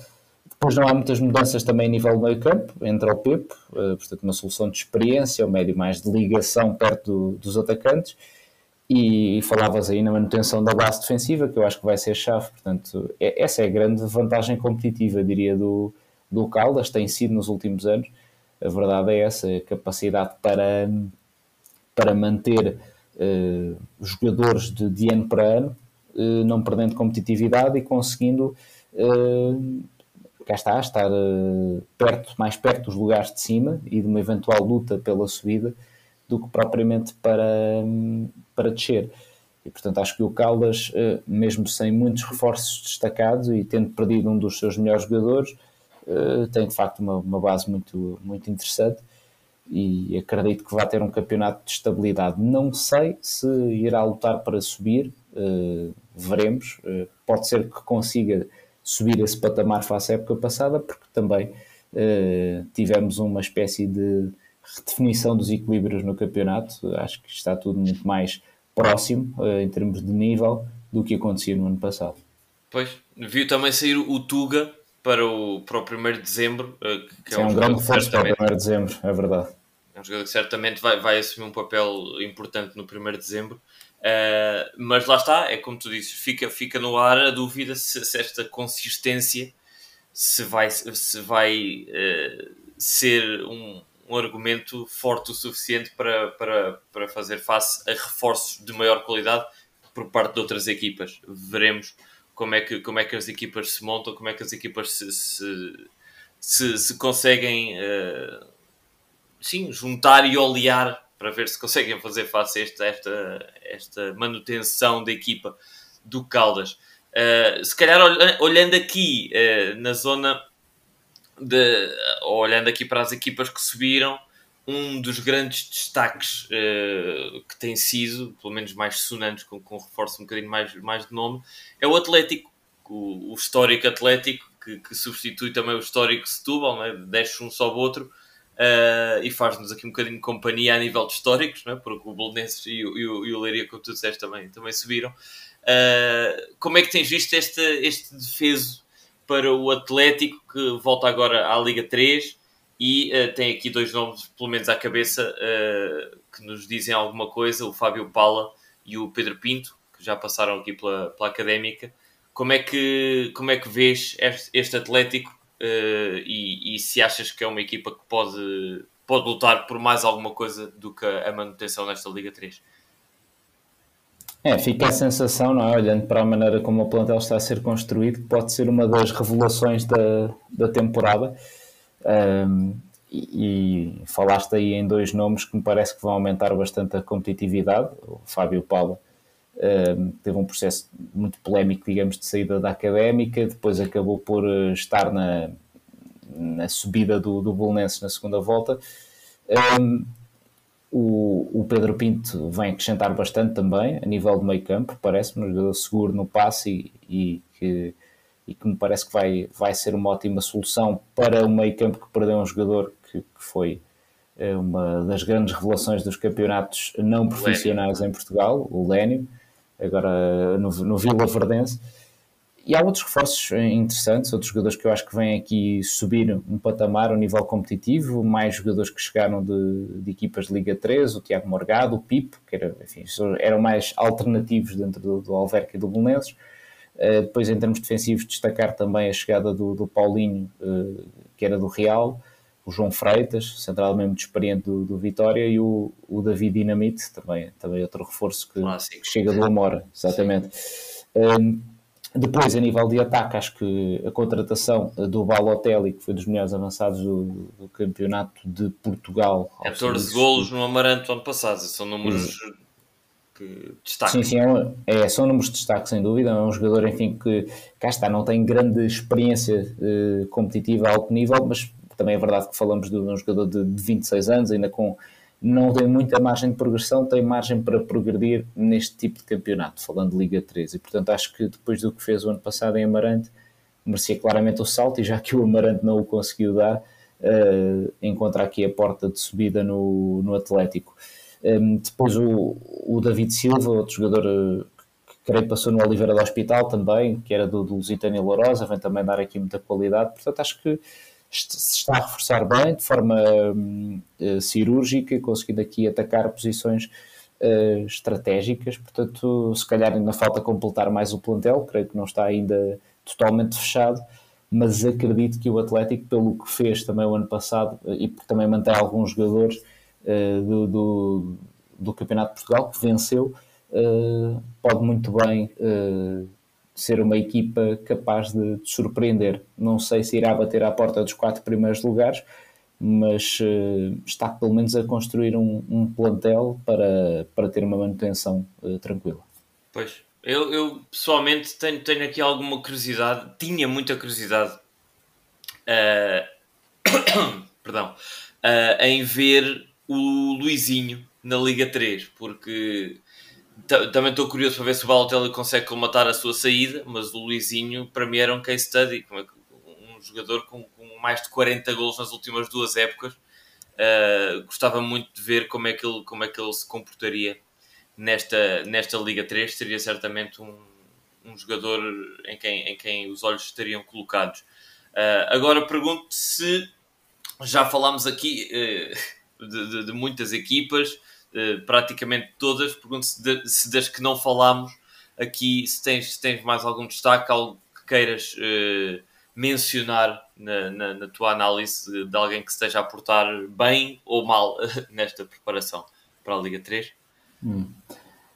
Depois não há muitas mudanças também a nível do meio campo, entra o Pepe, uh, portanto uma solução de experiência, o médio mais de ligação perto do, dos atacantes, e, falavas aí na manutenção da base defensiva, que eu acho que vai ser chave, portanto é, essa é a grande vantagem competitiva, diria, do, do Caldas, tem sido nos últimos anos, a verdade é essa, a capacidade para, para manter uh, jogadores de, de, ano para ano, uh, não perdendo competitividade e conseguindo Uh, cá está, estar uh, perto, mais perto dos lugares de cima e de uma eventual luta pela subida do que propriamente para, um, para descer. E portanto acho que o Caldas, uh, mesmo sem muitos reforços destacados e tendo perdido um dos seus melhores jogadores, uh, tem de facto uma, uma base muito, muito interessante e acredito que vai ter um campeonato de estabilidade. Não sei se irá lutar para subir, veremos. Pode ser que consiga subir esse patamar face à época passada, porque também uh, tivemos uma espécie de redefinição dos equilíbrios no campeonato. Acho que está tudo muito mais próximo em termos de nível do que acontecia no ano passado. Pois, viu também sair o Tuga para o, para o 1 de dezembro. Que é, Sim, é um, um grande reforço para o 1 de dezembro, é verdade. É um jogador que certamente vai, vai assumir um papel importante no 1 de dezembro. Uh, mas lá está, é como tu dizes, fica, fica no ar a dúvida se, se esta consistência se vai, se vai uh, ser um, um argumento forte o suficiente para, para, para fazer face a reforços de maior qualidade por parte de outras equipas. Veremos como é que, como é que as equipas se montam, como é que as equipas se, se, se, se conseguem uh, sim, juntar e olear para ver se conseguem fazer face a esta, esta, esta manutenção da equipa do Caldas. Uh, se calhar olhando aqui uh, na zona de, olhando aqui para as equipas que subiram, um dos grandes destaques uh, que tem sido, pelo menos mais sonantes, com, com reforço um bocadinho mais, mais de nome, é o Atlético, o, o histórico Atlético, que, que, substitui também o histórico Setúbal, né? deixa um só o outro, uh, e faz-nos aqui um bocadinho de companhia a nível de históricos, né? porque o Bolonenses e, o, e, e o Leiria, como tu disseste, também, também subiram. Uh, como é que tens visto este, este defeso para o Atlético, que volta agora à Liga 3 e uh, tem aqui dois nomes, pelo menos à cabeça, que nos dizem alguma coisa, o Fábio Pala e o Pedro Pinto, que já passaram aqui pela, pela Académica. Como é que, como é que vês este, Atlético e, e, se achas que é uma equipa que pode, pode lutar por mais alguma coisa do que a manutenção nesta Liga 3. É, fica a sensação, não é? olhando para a maneira como o plantel está a ser construído, que pode ser uma das revelações da, da temporada. Um, e, e, falaste aí em dois nomes que me parece que vão aumentar bastante a competitividade. O Fábio Paula teve um processo muito polémico, digamos, de saída da académica, depois acabou por eh, estar na, na subida do, do Bolonenses na segunda volta. Um, o, o, Pedro Pinto vem acrescentar bastante também, a nível de meio campo, parece-me um jogador seguro no passe e, e, que, e que me parece que vai, vai ser uma ótima solução para o meio campo que perdeu um jogador que, que foi eh, uma das grandes revelações dos campeonatos não profissionais em Portugal, o Lénio agora no, no Vila Verdense. E há outros reforços interessantes, outros jogadores que eu acho que vêm aqui subir um patamar, um nível competitivo, mais jogadores que chegaram de, de equipas de Liga 3, o Tiago Morgado, o Pipo, que era, enfim, eram mais alternativos dentro do, do Alverca e do Belenenses. Uh, depois, em termos defensivos, destacar também a chegada do, do Paulinho, uh, que era do Real, o João Freitas, central mesmo de experiente do, do, Vitória, e o, o David Dinamite, também, também outro reforço que, que chega do Amora, exatamente. Um, depois, a nível de ataque, acho que a contratação do Balotelli, que foi dos melhores avançados do, do campeonato de Portugal. 14 golos no Amaranto ano passado, são números que destacam. Sim, sim, é, é, são números de destaque, sem dúvida. É um jogador, enfim, que cá está, não tem grande experiência eh, competitiva a alto nível, mas também é verdade que falamos de um jogador de, de 26 anos, ainda com não tem muita margem de progressão, tem margem para progredir neste tipo de campeonato, falando de Liga 3. E portanto acho que depois do que fez o ano passado em Amarante, merecia claramente o salto, e já que o Amarante não o conseguiu dar, uh, encontra aqui a porta de subida no, no Atlético. Um, ehm, depois o, o David Silva, outro jogador uh, que creio que passou no Oliveira do Hospital também, que era do, do Lusitânia Lourosa, vem também dar aqui muita qualidade. Portanto, acho que se está a reforçar bem, de forma uh, cirúrgica, conseguindo aqui atacar posições uh, estratégicas. Portanto, se calhar ainda falta completar mais o plantel, creio que não está ainda totalmente fechado, mas acredito que o Atlético, pelo que fez também o ano passado e porque também mantém alguns jogadores uh, do, do, do, Campeonato de Portugal que venceu, pode muito bem ser uma equipa capaz de, de, surpreender. Não sei se irá bater à porta dos quatro primeiros lugares, mas uh, está pelo menos a construir um, um, plantel para, para ter uma manutenção uh, tranquila. Pois, eu, eu, pessoalmente tenho, tenho aqui alguma curiosidade, tinha muita curiosidade, uh, perdão, em ver o Luizinho na Liga 3, porque também estou curioso para ver se o Balotelli consegue colmatar a sua saída, mas o Luizinho para mim era um case study, é um jogador com, com mais de 40 gols nas últimas duas épocas. Uh, gostava muito de ver como é que ele, como é que ele se comportaria nesta, nesta Liga 3. Seria certamente um, um jogador em quem, em quem os olhos estariam colocados. Uh, agora pergunto se já falámos aqui uh, de, de, de, muitas equipas, praticamente todas. Pergunto se, das que não falámos aqui, se tens, se tens mais algum destaque, algo que queiras mencionar na, na, na, tua análise de alguém que esteja a portar bem ou mal nesta preparação para a Liga 3? Hum.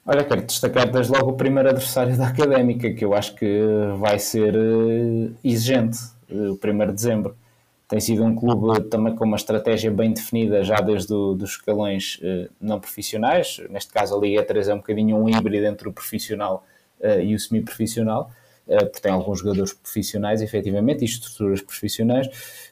Olha, quero destacar desde logo o primeiro adversário da Académica, que eu acho que vai ser uh, exigente, uh, o 1 de dezembro. Tem sido um clube também com uma estratégia bem definida já desde os escalões uh, não profissionais. Neste caso, a Liga 3 é um bocadinho um híbrido entre o profissional e o semi-profissional eh, porque tem alguns jogadores profissionais, efetivamente, e estruturas profissionais,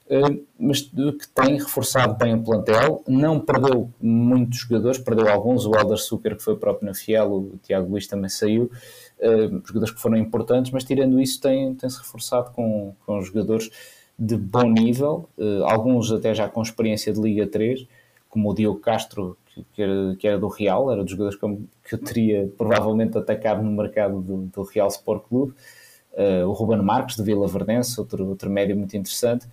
eh, mas que tem reforçado bem o plantel, não perdeu muitos jogadores, perdeu alguns, o Alder Zucker, que foi próprio na Fiel, o Tiago Luís também saiu, eh, jogadores que foram importantes, mas tirando isso tem, tem-se reforçado com, com jogadores de bom nível, alguns até já com experiência de Liga 3, como o Diogo Castro, que era, que era do Real, era dos jogadores que eu teria provavelmente atacado no mercado do, do Real Sport Clube, uh, o Ruben Marques de Vila Verdense, outro, outro médio muito interessante.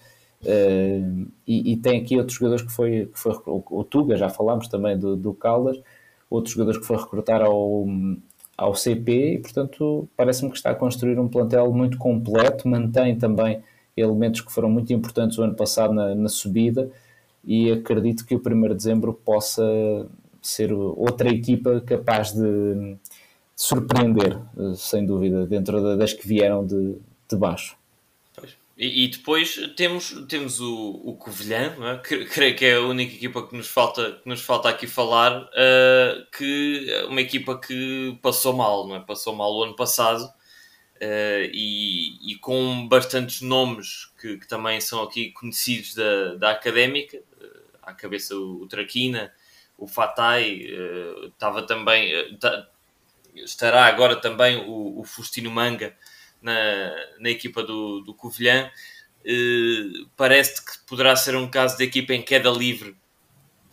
Uh, e, e, tem aqui outros jogadores que foi, que foi o, o Tuga, já falámos também do, do Caldas, outros jogadores que foi recrutar ao, ao CP e, portanto, parece-me que está a construir um plantel muito completo, mantém também elementos que foram muito importantes o ano passado na, na subida e acredito que o 1 de dezembro possa ser outra equipa capaz de, surpreender, eh, sem dúvida, dentro das que vieram de, de baixo. E, depois temos, temos o, o Covilhã, é? que creio que é a única equipa que nos falta, que nos falta aqui falar, uh, que é uma equipa que passou mal, não é? Passou mal o ano passado uh, e, e, com bastantes nomes que, que, também são aqui conhecidos da, da académica, uh, à cabeça o, o Traquina, o Fatai, estava também estará agora também o, o Fustino Manga na, na equipa do, do Covilhã. Uh, parece que poderá ser um caso de equipa em queda livre,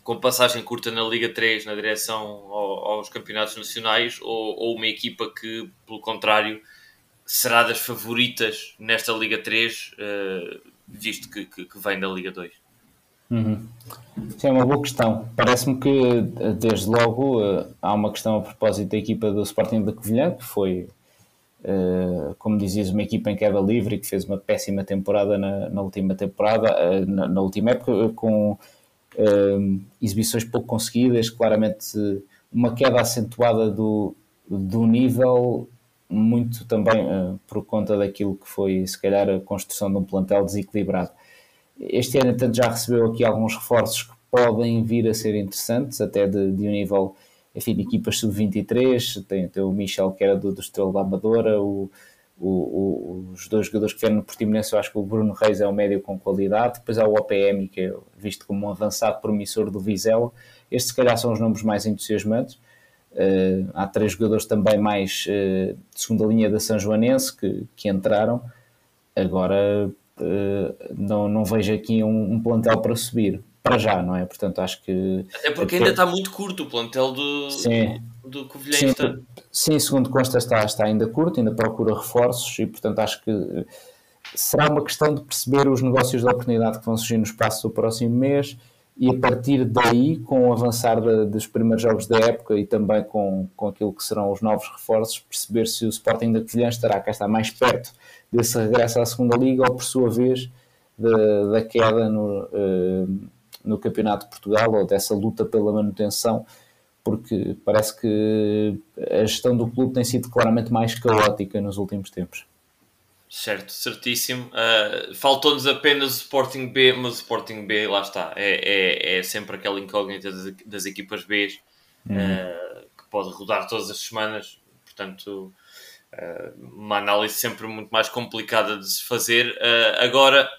com passagem curta na Liga 3 na direção ao, aos campeonatos nacionais, ou, ou, uma equipa que, pelo contrário, será das favoritas nesta Liga 3, uh, eh, visto que, que, que, vem da Liga 2. Uhum. Sim, é uma boa questão. Parece-me que, desde logo, eh, há uma questão a propósito da equipa do Sporting da Covilhã, que foi, eh, como dizias, uma equipa em queda livre e que fez uma péssima temporada na, na última temporada, eh, na, na, última época, com exibições pouco conseguidas, claramente uma queda acentuada do, do nível, muito também por conta daquilo que foi, se calhar, a construção de um plantel desequilibrado. Este ano, tanto já recebeu aqui alguns reforços que podem vir a ser interessantes, até de, de um nível, enfim, de equipas sub-23. Tem, tem, o Michel, que era do, do Estrela da Amadora, o, o, o, os dois jogadores que vieram no Portimonense, eu acho que o Bruno Reis é um médio com qualidade. Depois há o OPM, que é visto como um avançado promissor do Vizela. Estes, se calhar, são os nomes mais entusiasmantes. Uh, há três jogadores também mais uh, de segunda linha da São Joanense que, que entraram. Agora, uh, não, não vejo aqui um, um, plantel para subir, para já, não é? Portanto, acho que. Até porque ainda está muito curto o plantel do, sim, do Covilhã. Sim, está... sim, segundo consta, está, está ainda curto, ainda procura reforços e, portanto, acho que será uma questão de perceber os negócios de oportunidade que vão surgir no espaço do próximo mês e a partir daí, com o avançar dos primeiros jogos da época e também com, com aquilo que serão os novos reforços, perceber se o Sporting da Covilhã estará cá está mais perto desse regresso à segunda liga ou por sua vez da, da queda no, uh, no Campeonato de Portugal ou dessa luta pela manutenção porque parece que a gestão do clube tem sido claramente mais caótica nos últimos tempos. Certo, certíssimo. Uh, Faltou-nos apenas o Sporting B, mas o Sporting B, lá está, é, é, é sempre aquela incógnita das, das equipas B uhum. uh, que pode rodar todas as semanas, portanto, uh, uma análise sempre muito mais complicada de se fazer. agora,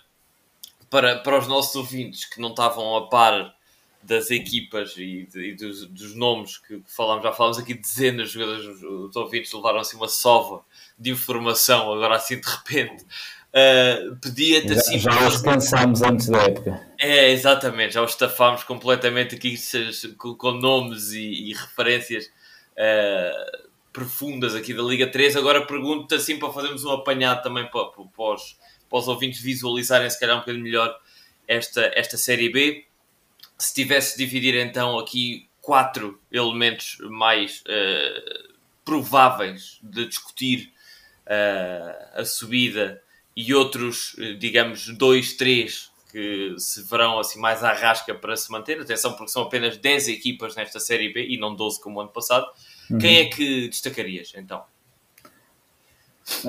para, para os nossos ouvintes que não estavam a par das equipas e, de, e dos, dos, nomes que, falámos, já falámos aqui dezenas de jogadores, os, ouvintes levaram assim uma sova de informação, agora assim de repente. Uh, pedia-te assim. Já, já os cansámos antes da época. É, exatamente, já os estafámos completamente aqui com, com nomes e, e referências uh, profundas aqui da Liga 3. Agora pergunto-te assim para fazermos um apanhado também para, para, para, os, para os ouvintes visualizarem se calhar um bocadinho melhor esta, esta Série B. Se tivesse de dividir então aqui quatro elementos mais uh, prováveis de discutir uh, a subida e outros, digamos, dois, três que se verão assim mais à rasca para se manter. Atenção, porque são apenas 10 equipas nesta Série B e não 12 como o ano passado. Uhum. Quem é que destacarias então?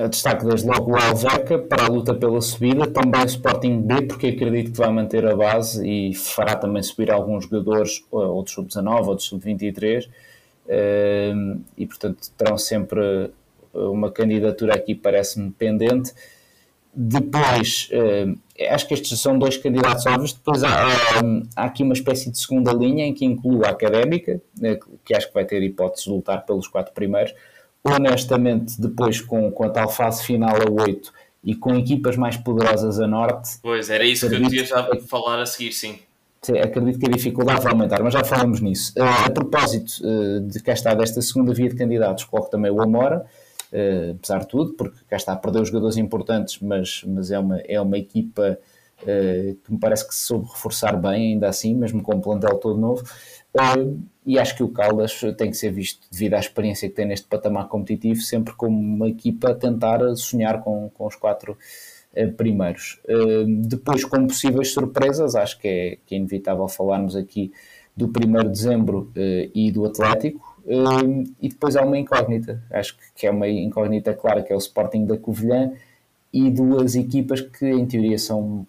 Destaque desde logo o Alverca para a luta pela subida, também o Sporting B, porque acredito que vai manter a base e fará também subir alguns jogadores, ou do sub-19 ou do sub-23, ehm, e portanto terão sempre uma candidatura aqui, parece-me pendente. Depois, ehm, acho que estes são dois candidatos óbvios. Depois há, há, aqui uma espécie de segunda linha em que inclui a académica, que acho que vai ter hipóteses de lutar pelos quatro primeiros honestamente, depois com, com a tal fase final a 8 e com equipas mais poderosas a norte. Pois, era isso que eu queria já falar a seguir, sim. sim. Acredito que a dificuldade vai aumentar, mas já falamos nisso. Uh, a propósito uh, de cá está desta segunda via de candidatos, coloco também o Amora, uh, apesar de tudo, porque cá está os jogadores importantes, mas, mas é, uma, é uma equipa que me parece que se soube reforçar bem, ainda assim, mesmo com um plantel todo novo e acho que o Caldas tem que ser visto, devido à experiência que tem neste patamar competitivo, sempre como uma equipa a tentar sonhar com, com os quatro uh, primeiros. Uh, depois, com possíveis surpresas, acho que é, que é inevitável falarmos aqui do 1 de dezembro uh, e do Atlético. e depois há uma incógnita, acho que é uma incógnita clara, que é o Sporting da Covilhã e duas equipas que, em teoria, são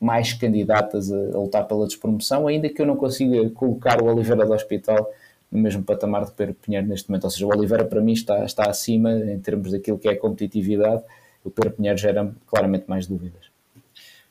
mais candidatas a, a, lutar pela despromoção, ainda que eu não consiga colocar o Oliveira do Hospital no mesmo patamar de Pedro Pinheiro neste momento. Ou seja, o Oliveira para mim está, está acima em termos daquilo que é competitividade, o Pedro Pinheiro gera claramente mais dúvidas.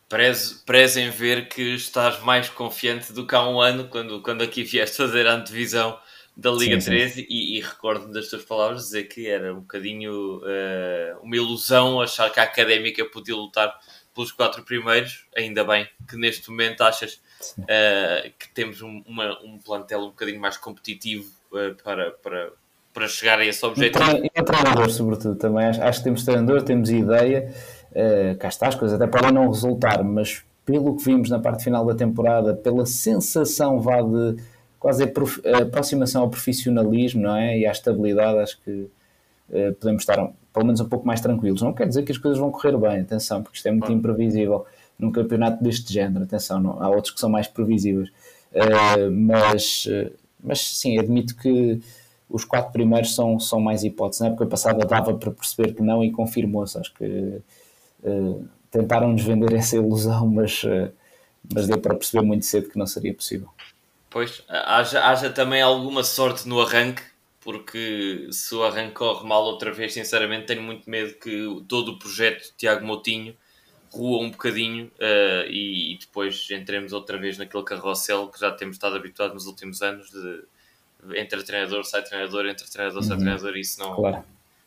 Prezo, em ver que estás mais confiante do que há um ano, quando, quando aqui vieste fazer a antevisão da Liga sim, 13 sim. e, e recordo-me das tuas palavras dizer que era um bocadinho uh, uma ilusão achar que a Académica podia lutar pelos quatro primeiros, ainda bem que neste momento achas uh, que temos um, uma, um plantel um bocadinho mais competitivo uh, para, para, para chegar a esse objetivo. E o treinador, sobretudo, também. Acho, acho, que temos treinador, temos ideia, uh, cá está as coisas, até para não resultar, mas pelo que vimos na parte final da temporada, pela sensação vá de quase aproximação ao profissionalismo não é? e à estabilidade, acho que podemos estar pelo menos um pouco mais tranquilos. Não quer dizer que as coisas vão correr bem, atenção, porque isto é muito imprevisível num campeonato deste género. Atenção, não, há outros que são mais previsíveis. Uh, mas, uh, mas sim, admito que os quatro primeiros são, são mais hipóteses. Na época passada dava para perceber que não e confirmou-se. Acho que uh, tentaram-nos vender essa ilusão, mas, mas deu para perceber muito cedo que não seria possível. Pois, haja, haja também alguma sorte no arranque porque se o arranque corre mal outra vez, sinceramente tenho muito medo que todo o projeto de Tiago Moutinho rua um bocadinho uh, e, e, depois entremos outra vez naquele carrossel que já temos estado habituados nos últimos anos de entre treinador, sai treinador, entre treinador, sai uhum. treinador, isso não, claro.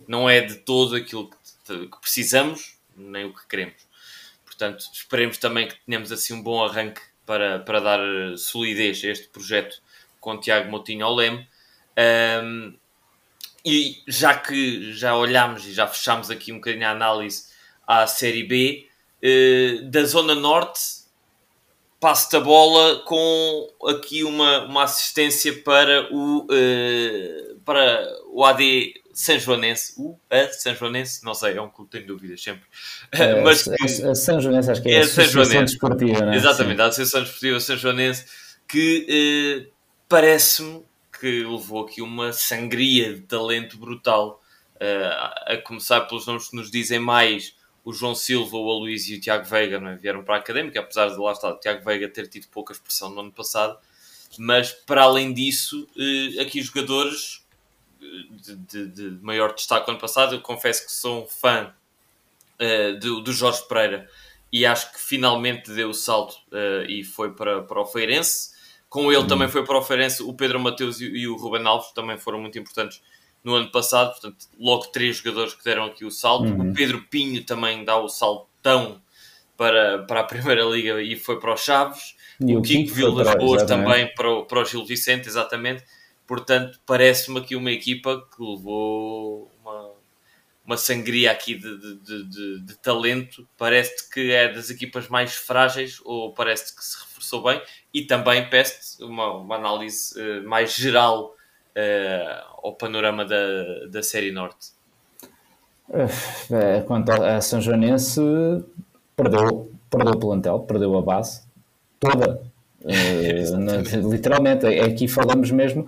não é de todo aquilo que, que, precisamos, nem o que queremos. Portanto, esperemos também que tenhamos assim um bom arranque para, para dar solidez a este projeto com Tiago Moutinho ao leme um, e já que já olhámos e já fechámos aqui um bocadinho a análise à Série B, uh, da Zona Norte, passo a bola com aqui uma, uma assistência para o, uh, para o AD São Joanense. O a São Joanense, não sei, é um clube que tenho dúvidas sempre. É, Mas que, a acho que é, é a Associação Desportiva, não é? Exatamente, Sim. a Associação Desportiva São Joanense, que uh, parece-me que levou aqui uma sangria de talento brutal. Uh, a começar pelos nomes que nos dizem mais, o João Silva, o Aloysio e o Tiago Veiga não é? vieram para a Académica, apesar de lá estar o Tiago Veiga ter tido pouca expressão no ano passado. Mas, para além disso, uh, aqui jogadores de, de, de, maior destaque no ano passado, eu confesso que sou um fã uh, do, do Jorge Pereira e acho que finalmente deu o salto e foi para, para o Feirense Com ele também foi para o Ferenc o Pedro Mateus e, e o Ruben Alves, também foram muito importantes no ano passado. Portanto, logo três jogadores que deram aqui o salto. Uhum. O Pedro Pinho também dá o saltão para, para a Primeira Liga e foi para os Chaves. E o, o Kiko Vilas Boas também para o, para o Gil Vicente, exatamente. Portanto, parece-me aqui uma equipa que levou uma, uma sangria aqui de, de, de, de talento. Parece-te que é das equipas mais frágeis ou parece-te que se reforçou bem? E também peço-te uma, uma análise uh, mais geral uh, ao panorama da, da Série Norte. Eh, quanto a São Joanense, perdeu, perdeu o plantel, perdeu a base toda. Uh, literalmente, aqui falamos mesmo.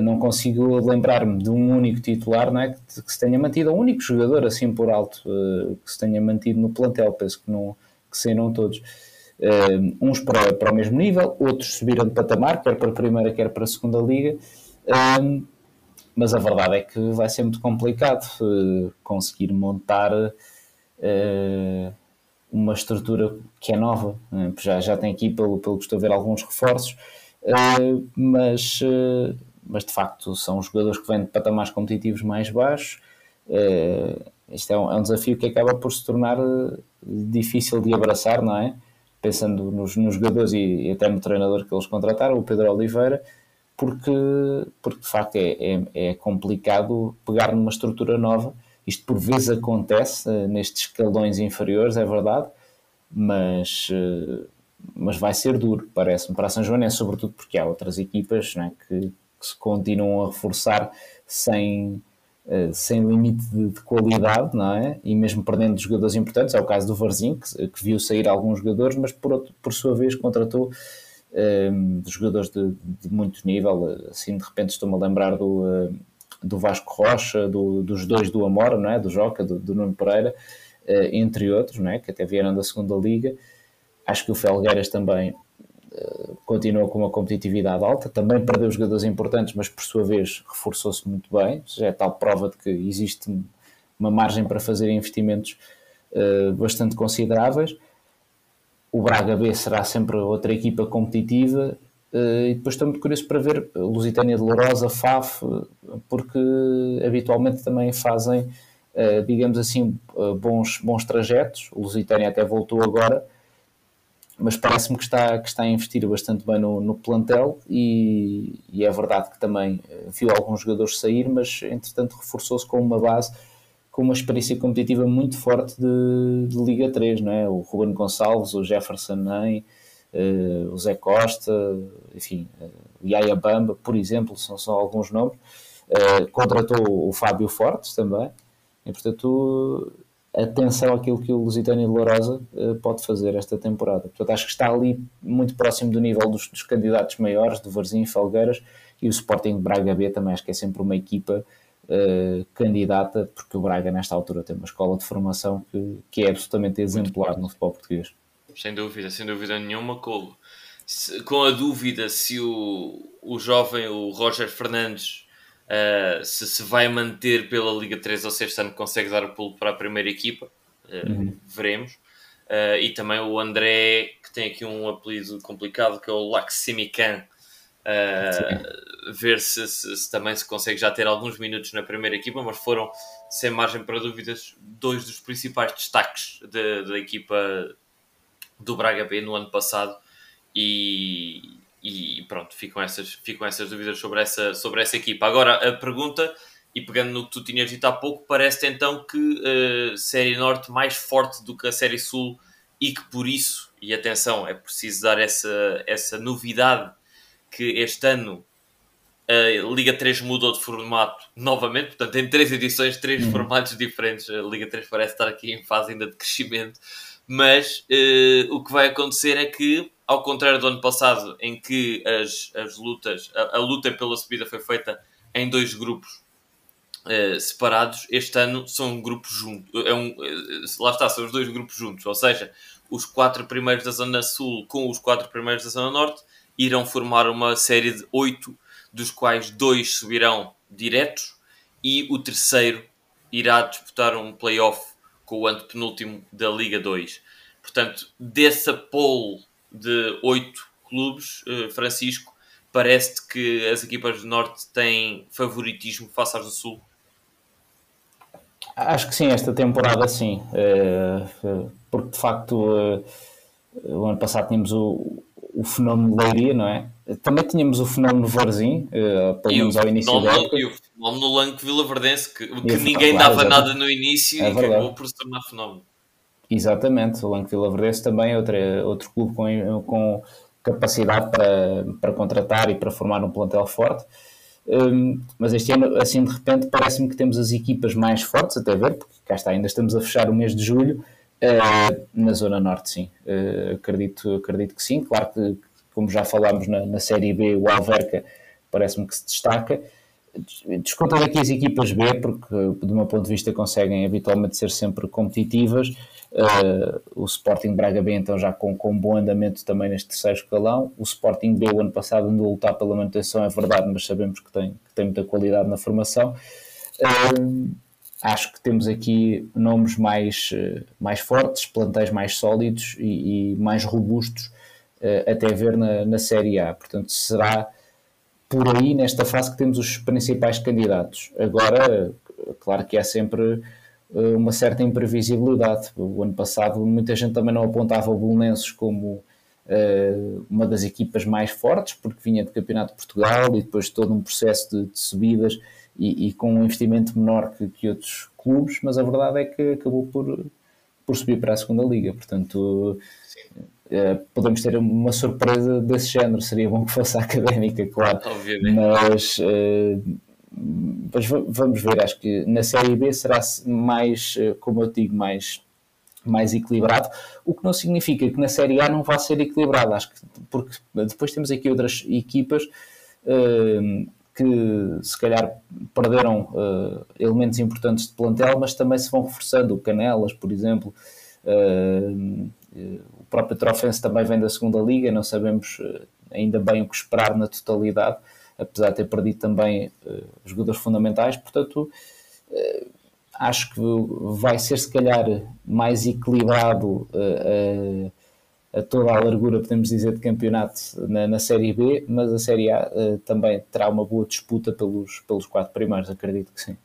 Não consigo lembrar-me de um único titular não é, que, que, se tenha mantido, um único jogador assim por alto que se tenha mantido no plantel. Penso que, não, que saíram todos. Uns para, para o mesmo nível, outros subiram de patamar, quer para a primeira, quer para a segunda liga. mas a verdade é que vai ser muito complicado conseguir montar uma estrutura que é nova, né? já, já tem aqui, pelo, pelo que estou a ver, alguns reforços, uh, mas, uh, mas de facto são jogadores que vêm de patamares competitivos mais baixos. Uh, isto é um, é um, desafio que acaba por se tornar difícil de abraçar, não é? Pensando nos, nos jogadores e, e, até no treinador que eles contrataram, o Pedro Oliveira, porque, porque de facto é, é, é complicado pegar numa estrutura nova. Isto por vezes acontece uh, nestes escalões inferiores, é verdade, mas, uh, mas vai ser duro, parece-me, para a São João, sobretudo porque há outras equipas né, que, que, se continuam a reforçar sem, sem limite de, de, qualidade, não é? E mesmo perdendo jogadores importantes, é o caso do Varzim, que, que viu sair alguns jogadores, mas por, outro, por sua vez contratou jogadores de, de, muito nível, assim de repente estou-me a lembrar do do Vasco Rocha, do, dos dois do Amora, não é? do Joca, do, do Nuno Pereira, uh, entre outros, não é? que até vieram da segunda liga. Acho que o Felgueiras também continua com uma competitividade alta, também perdeu jogadores importantes, mas por sua vez reforçou-se muito bem, já é tal prova de que existe uma margem para fazer investimentos uh, bastante consideráveis. O Braga B será sempre outra equipa competitiva Uh, e depois estou muito curioso para ver Lusitânia de Lourosa, FAF, porque habitualmente também fazem, uh, digamos assim, bons, bons trajetos. O Lusitânia até voltou agora, mas parece-me que está, que está a investir bastante bem no, no plantel e, e, é verdade que também viu alguns jogadores sair, mas entretanto reforçou-se com uma base com uma experiência competitiva muito forte de, de Liga 3, não é? O Ruben Gonçalves, o Jefferson Nem, uh, o Zé Costa, enfim, uh, o Yaya Bamba, por exemplo, são só alguns nomes. Uh, contratou o Fábio Fortes também, e portanto, atenção àquilo que o Lusitânia de Lourosa uh, pode fazer esta temporada. Portanto, acho que está ali muito próximo do nível dos, dos candidatos maiores, de Varzim e Felgueiras, e o Sporting de Braga B também acho que é sempre uma equipa Uh, candidata, porque o Braga nesta altura tem uma escola de formação que, que é absolutamente exemplar no futebol português sem dúvida, sem dúvida nenhuma. Com, com a dúvida se o, o jovem, o Roger Fernandes, uh, se se vai manter pela Liga 3 ou se este ano consegue dar o pulo para a primeira equipa, uh, uhum. veremos. Uh, e também o André, que tem aqui um apelido complicado, que é o Laximican. Ver se, se, se, também se consegue já ter alguns minutos na primeira equipa, mas foram, sem margem para dúvidas, dois dos principais destaques da equipa do Braga B no ano passado e, e pronto, ficam essas, ficam essas dúvidas sobre essa, sobre essa equipa. Agora, a pergunta, e pegando no que tu tinhas dito há pouco, parece então que a uh, Série Norte mais forte do que a Série Sul e que por isso, e atenção, é preciso dar essa, essa novidade que este ano a Liga 3 mudou de formato novamente, portanto, em três edições, três uhum. formatos diferentes. A Liga 3 parece estar aqui em fase ainda de crescimento mas uh, o que vai acontecer é que, ao contrário do ano passado, em que as, as lutas, a, a luta pela subida foi feita em dois grupos uh, separados, este ano são grupos juntos. É um, uh, lá está, são os dois grupos juntos, ou seja, os quatro primeiros da Zona Sul com os quatro primeiros da Zona Norte irão formar uma série de oito, dos quais dois subirão diretos e o terceiro irá disputar um playoff com o antepenúltimo da Liga 2. Portanto, dessa pole de 8 clubes, uh, Francisco, parece-te que as equipas do Norte têm favoritismo face às do Sul? Acho que sim, esta temporada sim, uh, porque de facto o ano passado tínhamos o, o fenómeno de Leiria, não é? Também tínhamos o fenómeno Varzim, uh, pelo menos ao início da época. E o fenómeno Lanque Vila Verdense, que, que ninguém claro, dava nada no início é e verdade. acabou por se tornar fenómeno. Exatamente, o Lanque Vila Verdense também é outro, outro clube com, com capacidade para, para contratar e para formar um plantel forte. Um, mas este ano, assim de repente, parece-me que temos as equipas mais fortes, até ver, porque cá está, ainda estamos a fechar o mês de julho, uh, na Zona Norte, sim. Uh, acredito, acredito que sim. Claro que, como já falámos na, na Série B, o Alverca parece-me que se destaca. Descontando aqui as equipas B, porque do meu ponto de vista conseguem habitualmente ser sempre competitivas. Uh, o Sporting Braga B, então, já com, com bom andamento também neste terceiro escalão. O Sporting B, o ano passado, andou a lutar pela manutenção, é verdade, mas sabemos que tem, que tem muita qualidade na formação. Uh, acho que temos aqui nomes mais, uh, mais fortes, plantéis mais sólidos e, e mais robustos, até ver na, na Série A. Portanto, será por aí, nesta fase, que temos os principais candidatos. Agora, claro que há sempre eh, uma certa imprevisibilidade. O ano passado, muita gente também não apontava o Belenenses como uh, uma das equipas mais fortes, porque vinha do Campeonato de Portugal e depois todo um processo de, de subidas e, e, com um investimento menor que, que, outros clubes, mas a verdade é que acabou por, por subir para a segunda liga. Portanto, Uh, podemos ter uma surpresa desse género. Seria bom que fosse a académica, claro. Obviamente. Mas, uh, mas vamos ver. Acho que na Série B será mais, uh, como eu digo, mais, mais equilibrado. O que não significa que na Série A não vá ser equilibrado. Acho que porque depois temos aqui outras equipas que se calhar perderam elementos importantes de plantel, mas também se vão reforçando. O Canelas, por exemplo. Uh, próprio Trofense também vem da segunda liga, não sabemos eh, ainda bem o que esperar na totalidade, apesar de ter perdido também uh, jogadores fundamentais, portanto uh, acho que vai ser se calhar mais equilibrado uh, a toda a largura, podemos dizer, de campeonato na, na Série B, mas a Série A também terá uma boa disputa pelos, pelos quatro primeiros, acredito que sim.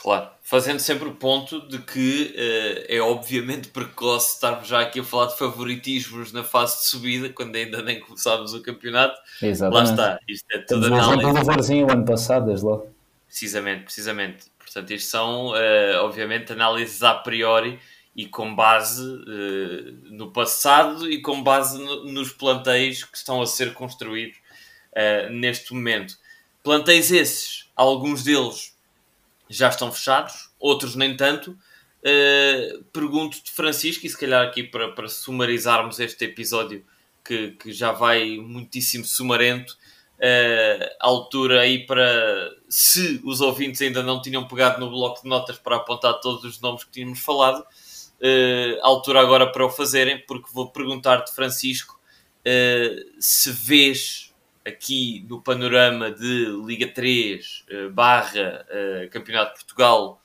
Claro, fazendo sempre o ponto de que uh, é obviamente precoce estarmos já aqui a falar de favoritismos na fase de subida, quando ainda nem começámos o campeonato. Exatamente. Lá está, isto é tudo análise. Temos um o ano passado, desde logo. Precisamente, precisamente. Portanto, isto são, uh, obviamente, análises a priori e com base uh, no passado e com base no, nos plantéis que estão a ser construídos neste momento. Plantéis esses, alguns deles já estão fechados, outros nem tanto. Uh, Pergunto-te, Francisco, e se calhar aqui para, para sumarizarmos este episódio que, que já vai muitíssimo sumarento, uh, altura aí para se os ouvintes ainda não tinham pegado no bloco de notas para apontar todos os nomes que tínhamos falado, uh, altura agora para o fazerem, porque vou perguntar-te, Francisco, uh, se vês aqui no panorama de Liga 3 uh, barra uh, Campeonato de Portugal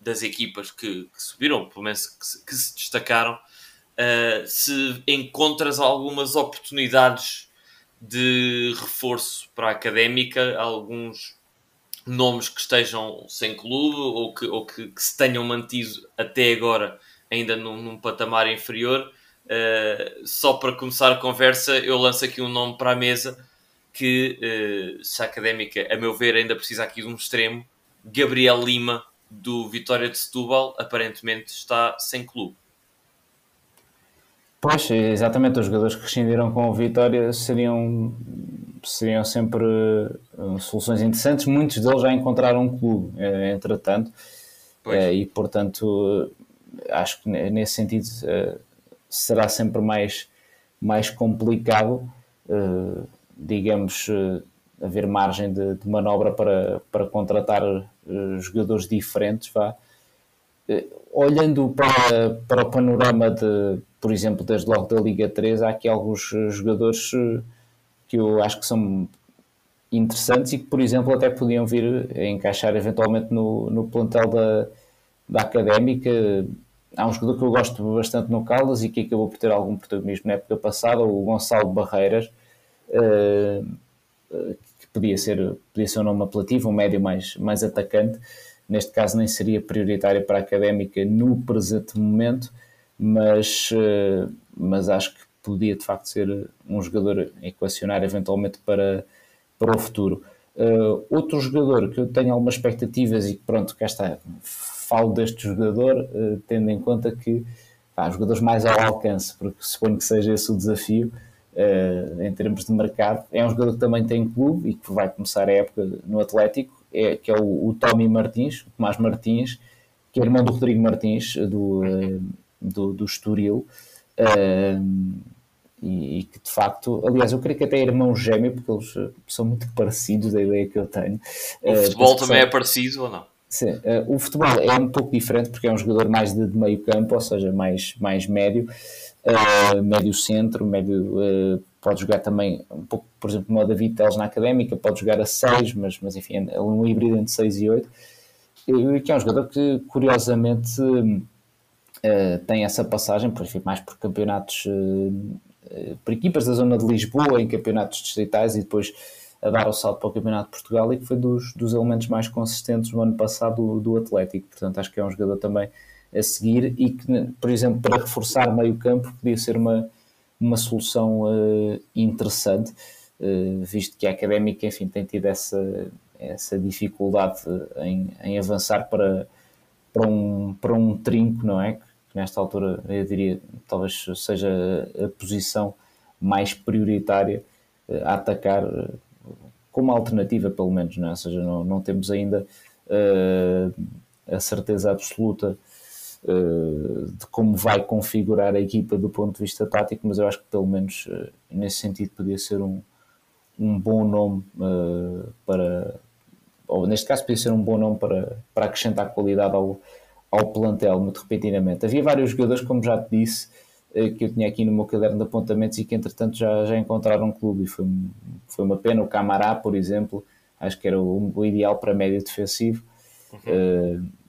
das equipas que, que subiram, pelo menos que, que se destacaram, uh, se encontras algumas oportunidades de reforço para a académica, alguns nomes que estejam sem clube ou que, ou que, que se tenham mantido até agora ainda num, num patamar inferior. Só para começar a conversa, eu lanço aqui um nome para a mesa que uh, se a académica, a meu ver, ainda precisa aqui de um extremo. Gabriel Lima, do Vitória de Setúbal, aparentemente está sem clube. Pois, exatamente, os jogadores que rescindiram com o Vitória seriam, seriam sempre uh, soluções interessantes. Muitos deles já encontraram um clube, uh, entretanto, uh, e portanto acho que nesse sentido será sempre mais, mais complicado digamos, eh, haver margem de, de, manobra para, para contratar uh, jogadores diferentes, vá. Uh, olhando para, para o panorama de, por exemplo, desde logo da Liga 3, há aqui alguns jogadores que eu acho que são interessantes e que, por exemplo, até podiam vir a encaixar eventualmente no, no plantel da, da Académica. Há um jogador que eu gosto bastante no Caldas e que acabou por ter algum protagonismo na época passada, o Gonçalo Barreiras, que podia ser, podia ser um nome apelativo, um médio mais, mais atacante. Neste caso, nem seria prioritário para a académica no presente momento, mas, mas acho que podia de facto ser um jogador equacionar eventualmente para, para o futuro. Uh, outro jogador que eu tenho algumas expectativas e que pronto, cá está, falo deste jogador, uh, tendo em conta que pá, jogadores mais ao alcance, porque suponho que seja esse o desafio uh, em termos de mercado. É um jogador que também tem clube e que vai começar a época no Atlético, é, que é o, o Tommy Martins, o Tomás Martins, que é irmão do Rodrigo Martins, do, do, do Estoril. Uh, e, e, que de facto, aliás, eu creio que até é irmão gêmeo, porque eles são muito parecidos da ideia que eu tenho. O uh, futebol também é parecido ou não? Sim, uh, o futebol é um pouco diferente porque é um jogador mais de, de meio campo, ou seja, mais, mais médio, uh, médio centro, médio, pode jogar também um pouco, por exemplo, como o David Teles na académica, pode jogar a 6, mas, mas enfim, é um híbrido entre 6 e 8, e que é um jogador que curiosamente tem essa passagem, por, enfim, mais por campeonatos por equipas da zona de Lisboa em campeonatos distritais e depois a dar o salto para o Campeonato de Portugal e que foi dos, dos elementos mais consistentes no ano passado do, do, Atlético. Portanto, acho que é um jogador também a seguir e que, por exemplo, para reforçar meio campo podia ser uma, uma solução uh, interessante, uh, visto que a Académica, enfim, tem tido essa, essa dificuldade em, em avançar para, para, um, para um trinco, não é? nesta altura eu diria talvez seja a posição mais prioritária eh, a atacar como alternativa pelo menos, não é? ou seja, não, não temos ainda uh, a certeza absoluta de como vai configurar a equipa do ponto de vista tático, mas eu acho que pelo menos uh, nesse sentido podia ser um, um bom nome para, ou neste caso podia ser um bom nome para, para acrescentar qualidade ao, ao plantel muito repentinamente. Havia vários jogadores, como já te disse, eh, que eu tinha aqui no meu caderno de apontamentos e que entretanto já, já encontraram um clube e foi, foi uma pena. O Camará, por exemplo, acho que era o, o ideal para médio defensivo. Uhum. Uh,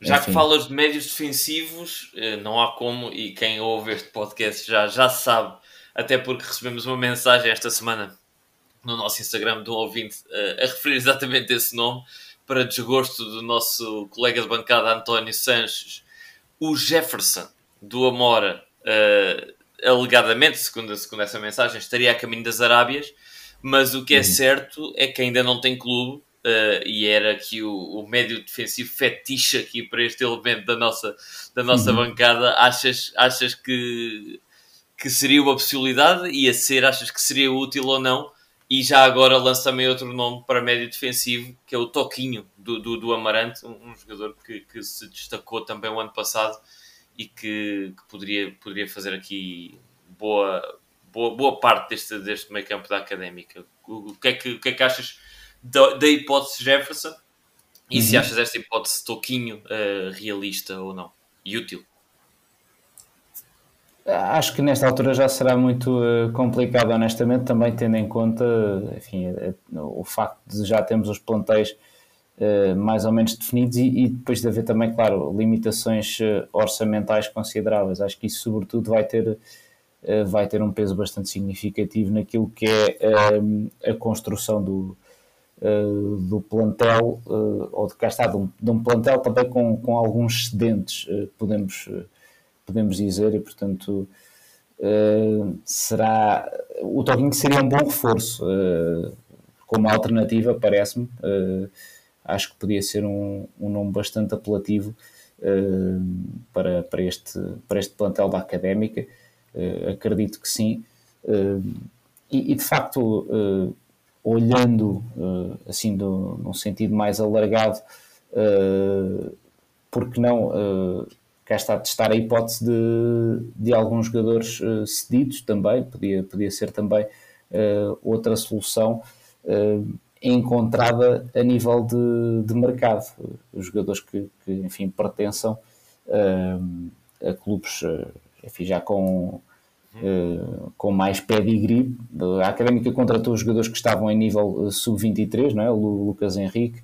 já enfim. que falas de médios defensivos, eh, não há como, e quem ouve este podcast já, já sabe, até porque recebemos uma mensagem esta semana no nosso Instagram de um ouvinte a referir exatamente esse nome para desgosto do nosso colega de bancada António Sanches, o Jefferson do Amora, uh, alegadamente, segundo, segundo essa mensagem, estaria a caminho das Arábias, mas o que é uhum. certo é que ainda não tem clube. Uh, e era aqui o, o, médio defensivo fetiche aqui para este elemento da nossa, da nossa uhum. bancada. Achas, achas que, que seria uma possibilidade? Ia ser, achas que seria útil ou não? E já agora lança também outro nome para médio defensivo, que é o Toquinho, do, do, do Amarante, um, um jogador que, que, se destacou também o ano passado e que, que, poderia, poderia fazer aqui boa, boa, boa parte deste, deste meio campo da Académica. O, o, que, é que, o que é que achas da, hipótese Jefferson? E uhum. se achas esta hipótese Toquinho uh, realista ou não? E útil? Acho que nesta altura já será muito uh, complicado, honestamente, também tendo em conta enfim, uh, o facto de já termos os plantéis uh, mais ou menos definidos e, e, depois de haver também, claro, limitações orçamentais consideráveis. Acho que isso, sobretudo, vai ter, vai ter um peso bastante significativo naquilo que é a construção do, do plantel, ou de cá está, de um, de um, plantel também com, com alguns excedentes, podemos podemos dizer, e portanto uh, será o Toquinho seria um bom reforço uh, como alternativa, parece-me. Uh, acho que podia ser um, um nome bastante apelativo para, para, este, para este plantel da académica. acredito que sim. E, e, de facto, olhando assim do, num sentido mais alargado, porque não cá está a testar a hipótese de, de alguns jogadores uh, cedidos também, podia, podia ser também uh, outra solução uh, encontrada a nível de, de mercado. Os jogadores que, que enfim, pertençam a clubes enfim, já com, com mais pedigree. A Académica contratou os jogadores que estavam em nível sub-23, não é? o Lucas Henrique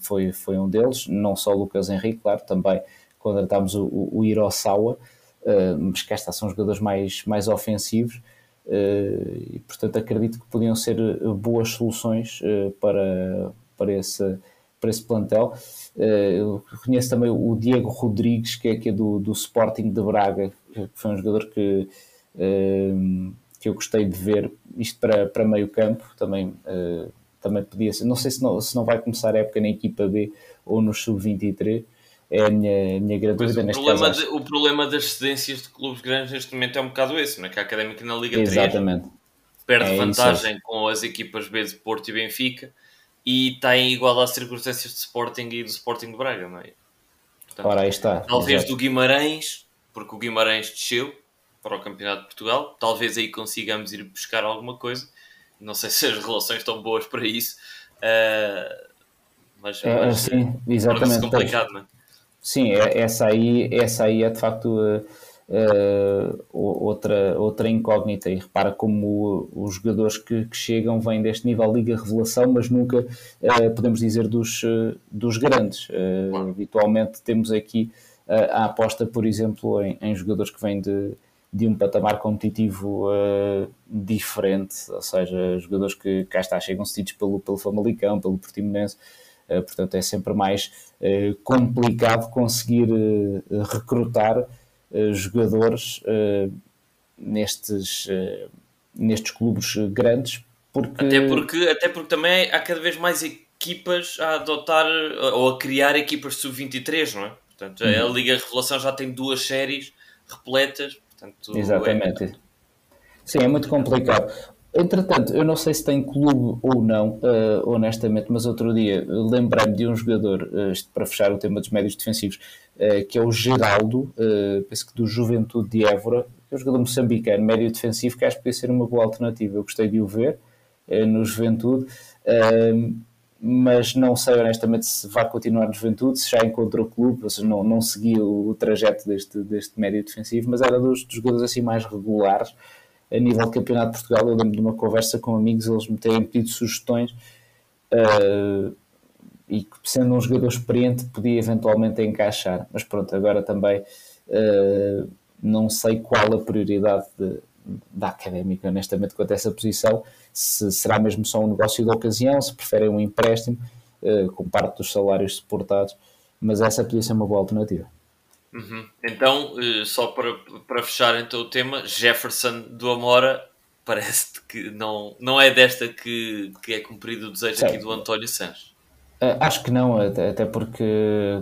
foi, foi um deles, não só o Lucas Henrique, claro, também contratámos o, o Hirosawa, uh, mas cá está, são jogadores mais, mais ofensivos. e portanto acredito que podiam ser boas soluções para, para, esse, para esse plantel. eu conheço também o Diego Rodrigues, que é, que é do, do Sporting de Braga, que foi um jogador que que eu gostei de ver, isto para, para meio campo, também, uh, também podia ser, não sei se não, se não vai começar a época na equipa B ou no sub-23, é a minha, a minha grande dúvida neste problema. De, o problema das cedências de clubes grandes neste momento é um bocado esse, não é? que a Académica na Liga Exatamente. 3 perde é vantagem com as equipas B de Porto e Benfica e está em igual às circunstâncias de Sporting e do Sporting de Braga, não é? Portanto, Ora, aí está. Talvez Exato. do Guimarães, porque o Guimarães desceu, para o Campeonato de Portugal. Talvez aí consigamos ir buscar alguma coisa. Não sei se as relações estão boas para isso, uh, mas, é, mas sim, exatamente. complicado, não é? Sim, é, essa aí, essa aí é de facto uh, uh, outra, outra incógnita. E repara como os jogadores que, que, chegam vêm deste nível Liga Revelação, mas nunca uh, podemos dizer dos, dos grandes. Habitualmente temos aqui a aposta, por exemplo, em, em jogadores que vêm de de um patamar competitivo uh, diferente, ou seja, jogadores que cá está, chegam cedidos pelo, pelo Famalicão, pelo Portimonense, uh, portanto é sempre mais uh, complicado conseguir recrutar jogadores nestes, nestes clubes grandes, porque... Até, porque... até porque também há cada vez mais equipas a adotar ou a criar equipas sub-23, não é? Portanto, uhum. a Liga Revelação já tem duas séries repletas Portanto, Exatamente. É... Sim, é muito complicado. Entretanto, eu não sei se tem clube ou não, uh, honestamente, mas outro dia lembrei-me de um jogador, uh, para fechar o tema dos médios defensivos, que é o Geraldo, penso que do Juventude de Évora, que é um jogador moçambicano, médio defensivo, que acho que podia ser uma boa alternativa. Eu gostei de o ver no Juventude mas não sei honestamente se vai continuar no Juventude, se já encontrou clube, ou seja, não, não seguiu o trajeto deste, deste médio defensivo, mas era dos, dos jogadores assim mais regulares a nível de Campeonato de Portugal. Eu lembro de uma conversa com amigos, eles me terem pedido sugestões uh, e que, sendo um jogador experiente, podia eventualmente encaixar, mas pronto, agora também uh, não sei qual a prioridade de, da académica, honestamente, quanto a essa posição, se será mesmo só um negócio de ocasião, se preferem um empréstimo, uh, com parte dos salários suportados, mas essa podia ser uma boa alternativa. Uhum. Então, uh, só para, para fechar então o tema, Jefferson do Amora parece que não, não é desta que, que é cumprido o desejo aqui do António Sanches. Uh, acho que não, até, porque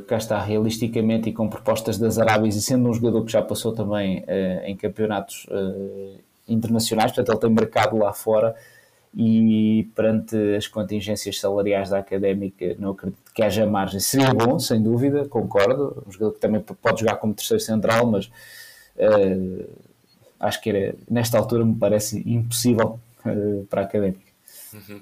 cá está realisticamente e com propostas das Arábias e sendo um jogador que já passou também uh, em campeonatos uh, internacionais, portanto ele tem mercado lá fora e perante as contingências salariais da Académica não acredito que haja margem. Seria bom, sem dúvida, concordo, um jogador que também pode jogar como terceiro central, mas acho que era, nesta altura me parece impossível para a Académica. Uhum.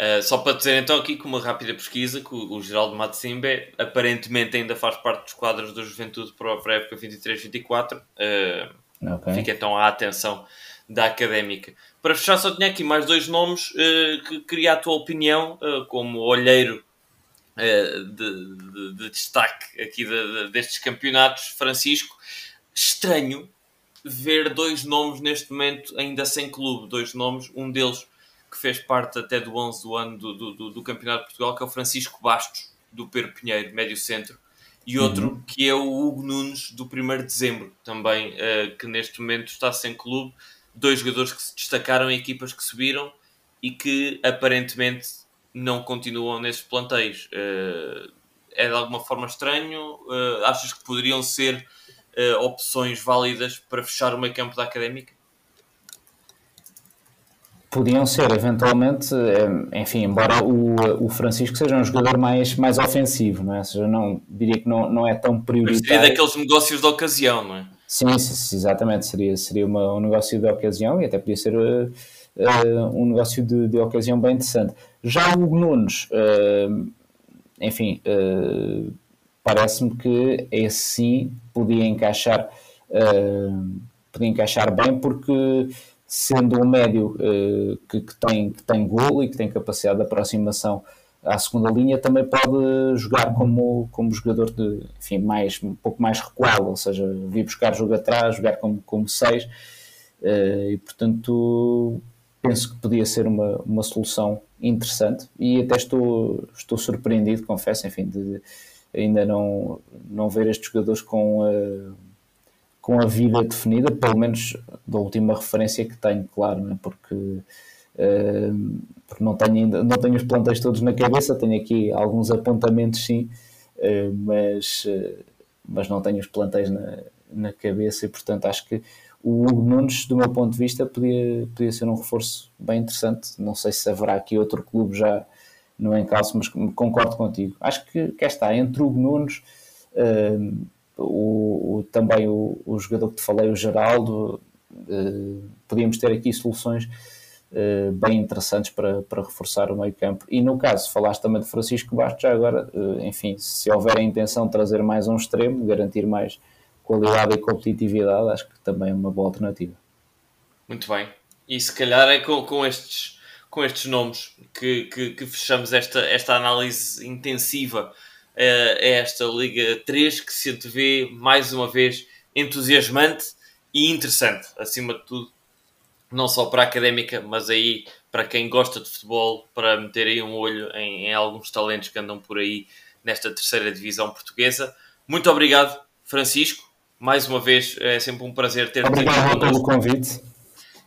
Uh, só para dizer então aqui com uma rápida pesquisa que o, o Geraldo Matsimbe aparentemente ainda faz parte dos quadros da Juventude para a época 23-24. Uh, okay. Fica então à atenção da académica. Para fechar, só tinha aqui mais dois nomes uh, que queria a tua opinião, como olheiro de, de, de, destaque aqui de, destes campeonatos. Francisco, estranho ver dois nomes neste momento ainda sem clube. Dois nomes, um deles fez parte até do 11 do ano do, do, do Campeonato de Portugal, que é o Francisco Bastos, do Pedro Pinheiro, médio centro, e outro uhum. que é o Hugo Nunes, do 1 de dezembro, também, uh, que neste momento está sem clube. Dois jogadores que se destacaram em equipas que subiram e que aparentemente não continuam nesses planteios. Uh, é de alguma forma estranho? Uh, achas que poderiam ser opções válidas para fechar o meio campo da académica? Podiam ser, eventualmente, eh, enfim, embora o, o Francisco seja um jogador mais, mais ofensivo, não é? Ou seja, não, diria que não, não é tão prioritário. Mas seria daqueles negócios de ocasião, não é? Sim, sim exatamente, seria, seria uma, um negócio de ocasião e até podia ser uh, uh, um negócio de, de ocasião bem interessante. Já o Nunes, uh, enfim, parece-me que esse sim podia encaixar, podia encaixar bem porque sendo um médio uh, que, que, tem, que tem golo e que tem capacidade de aproximação à segunda linha, também pode jogar como, como jogador de, enfim, mais, um pouco mais recuado, ou seja, vir buscar jogo atrás, jogar como, como seis. e portanto penso que podia ser uma, uma solução interessante e até estou, estou surpreendido, confesso, enfim, de ainda não, não ver estes jogadores com a, com a vida definida, pelo menos da última referência que tenho, claro, né? porque, uh, porque não, tenho ainda, não tenho os plantéis todos na cabeça, tenho aqui alguns apontamentos sim, uh, mas, uh, mas não tenho os plantéis na, na cabeça e portanto acho que o Hugo Nunes, do meu ponto de vista, podia, podia ser um reforço bem interessante. Não sei se haverá aqui outro clube já no encalço, mas concordo contigo. Acho que, que está entre o Hugo Nunes, uh, o, o, também o, o, jogador que te falei, o Geraldo, uh, podíamos ter aqui soluções uh, bem interessantes para, para reforçar o meio campo. E no caso, falaste também de Francisco Bastos, já agora, enfim, se houver a intenção de trazer mais um extremo, garantir mais qualidade e competitividade, acho que também é uma boa alternativa. Muito bem. E se calhar é com, com estes, com estes nomes que, que, que fechamos esta, esta análise intensiva uh, a esta Liga 3 que se vê mais uma vez entusiasmante e interessante, acima de tudo, não só para a académica, mas aí para quem gosta de futebol, para meter aí um olho em, em alguns talentos que andam por aí nesta terceira divisão portuguesa. Muito obrigado, Francisco mais uma vez é sempre um prazer ter-te Obrigado pelo convite.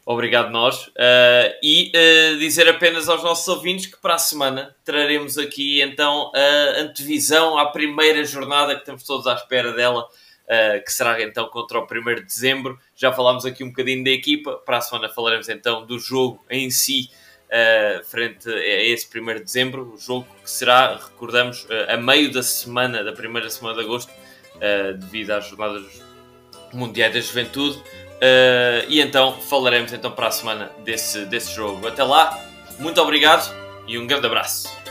Obrigado nós. Uh, e uh, dizer apenas aos nossos ouvintes que para a semana traremos aqui então a antevisão à primeira jornada que estamos todos à espera dela, uh, que será então contra o 1 de dezembro. Já falámos aqui um bocadinho da equipa, para a semana falaremos então do jogo em si, frente a esse 1 de dezembro, o jogo que será, recordamos, a meio da semana, da primeira semana de agosto, devido às jornadas Mundial da Juventude. Uh, e então falaremos então para a semana desse, desse jogo. Até lá, muito obrigado e um grande abraço.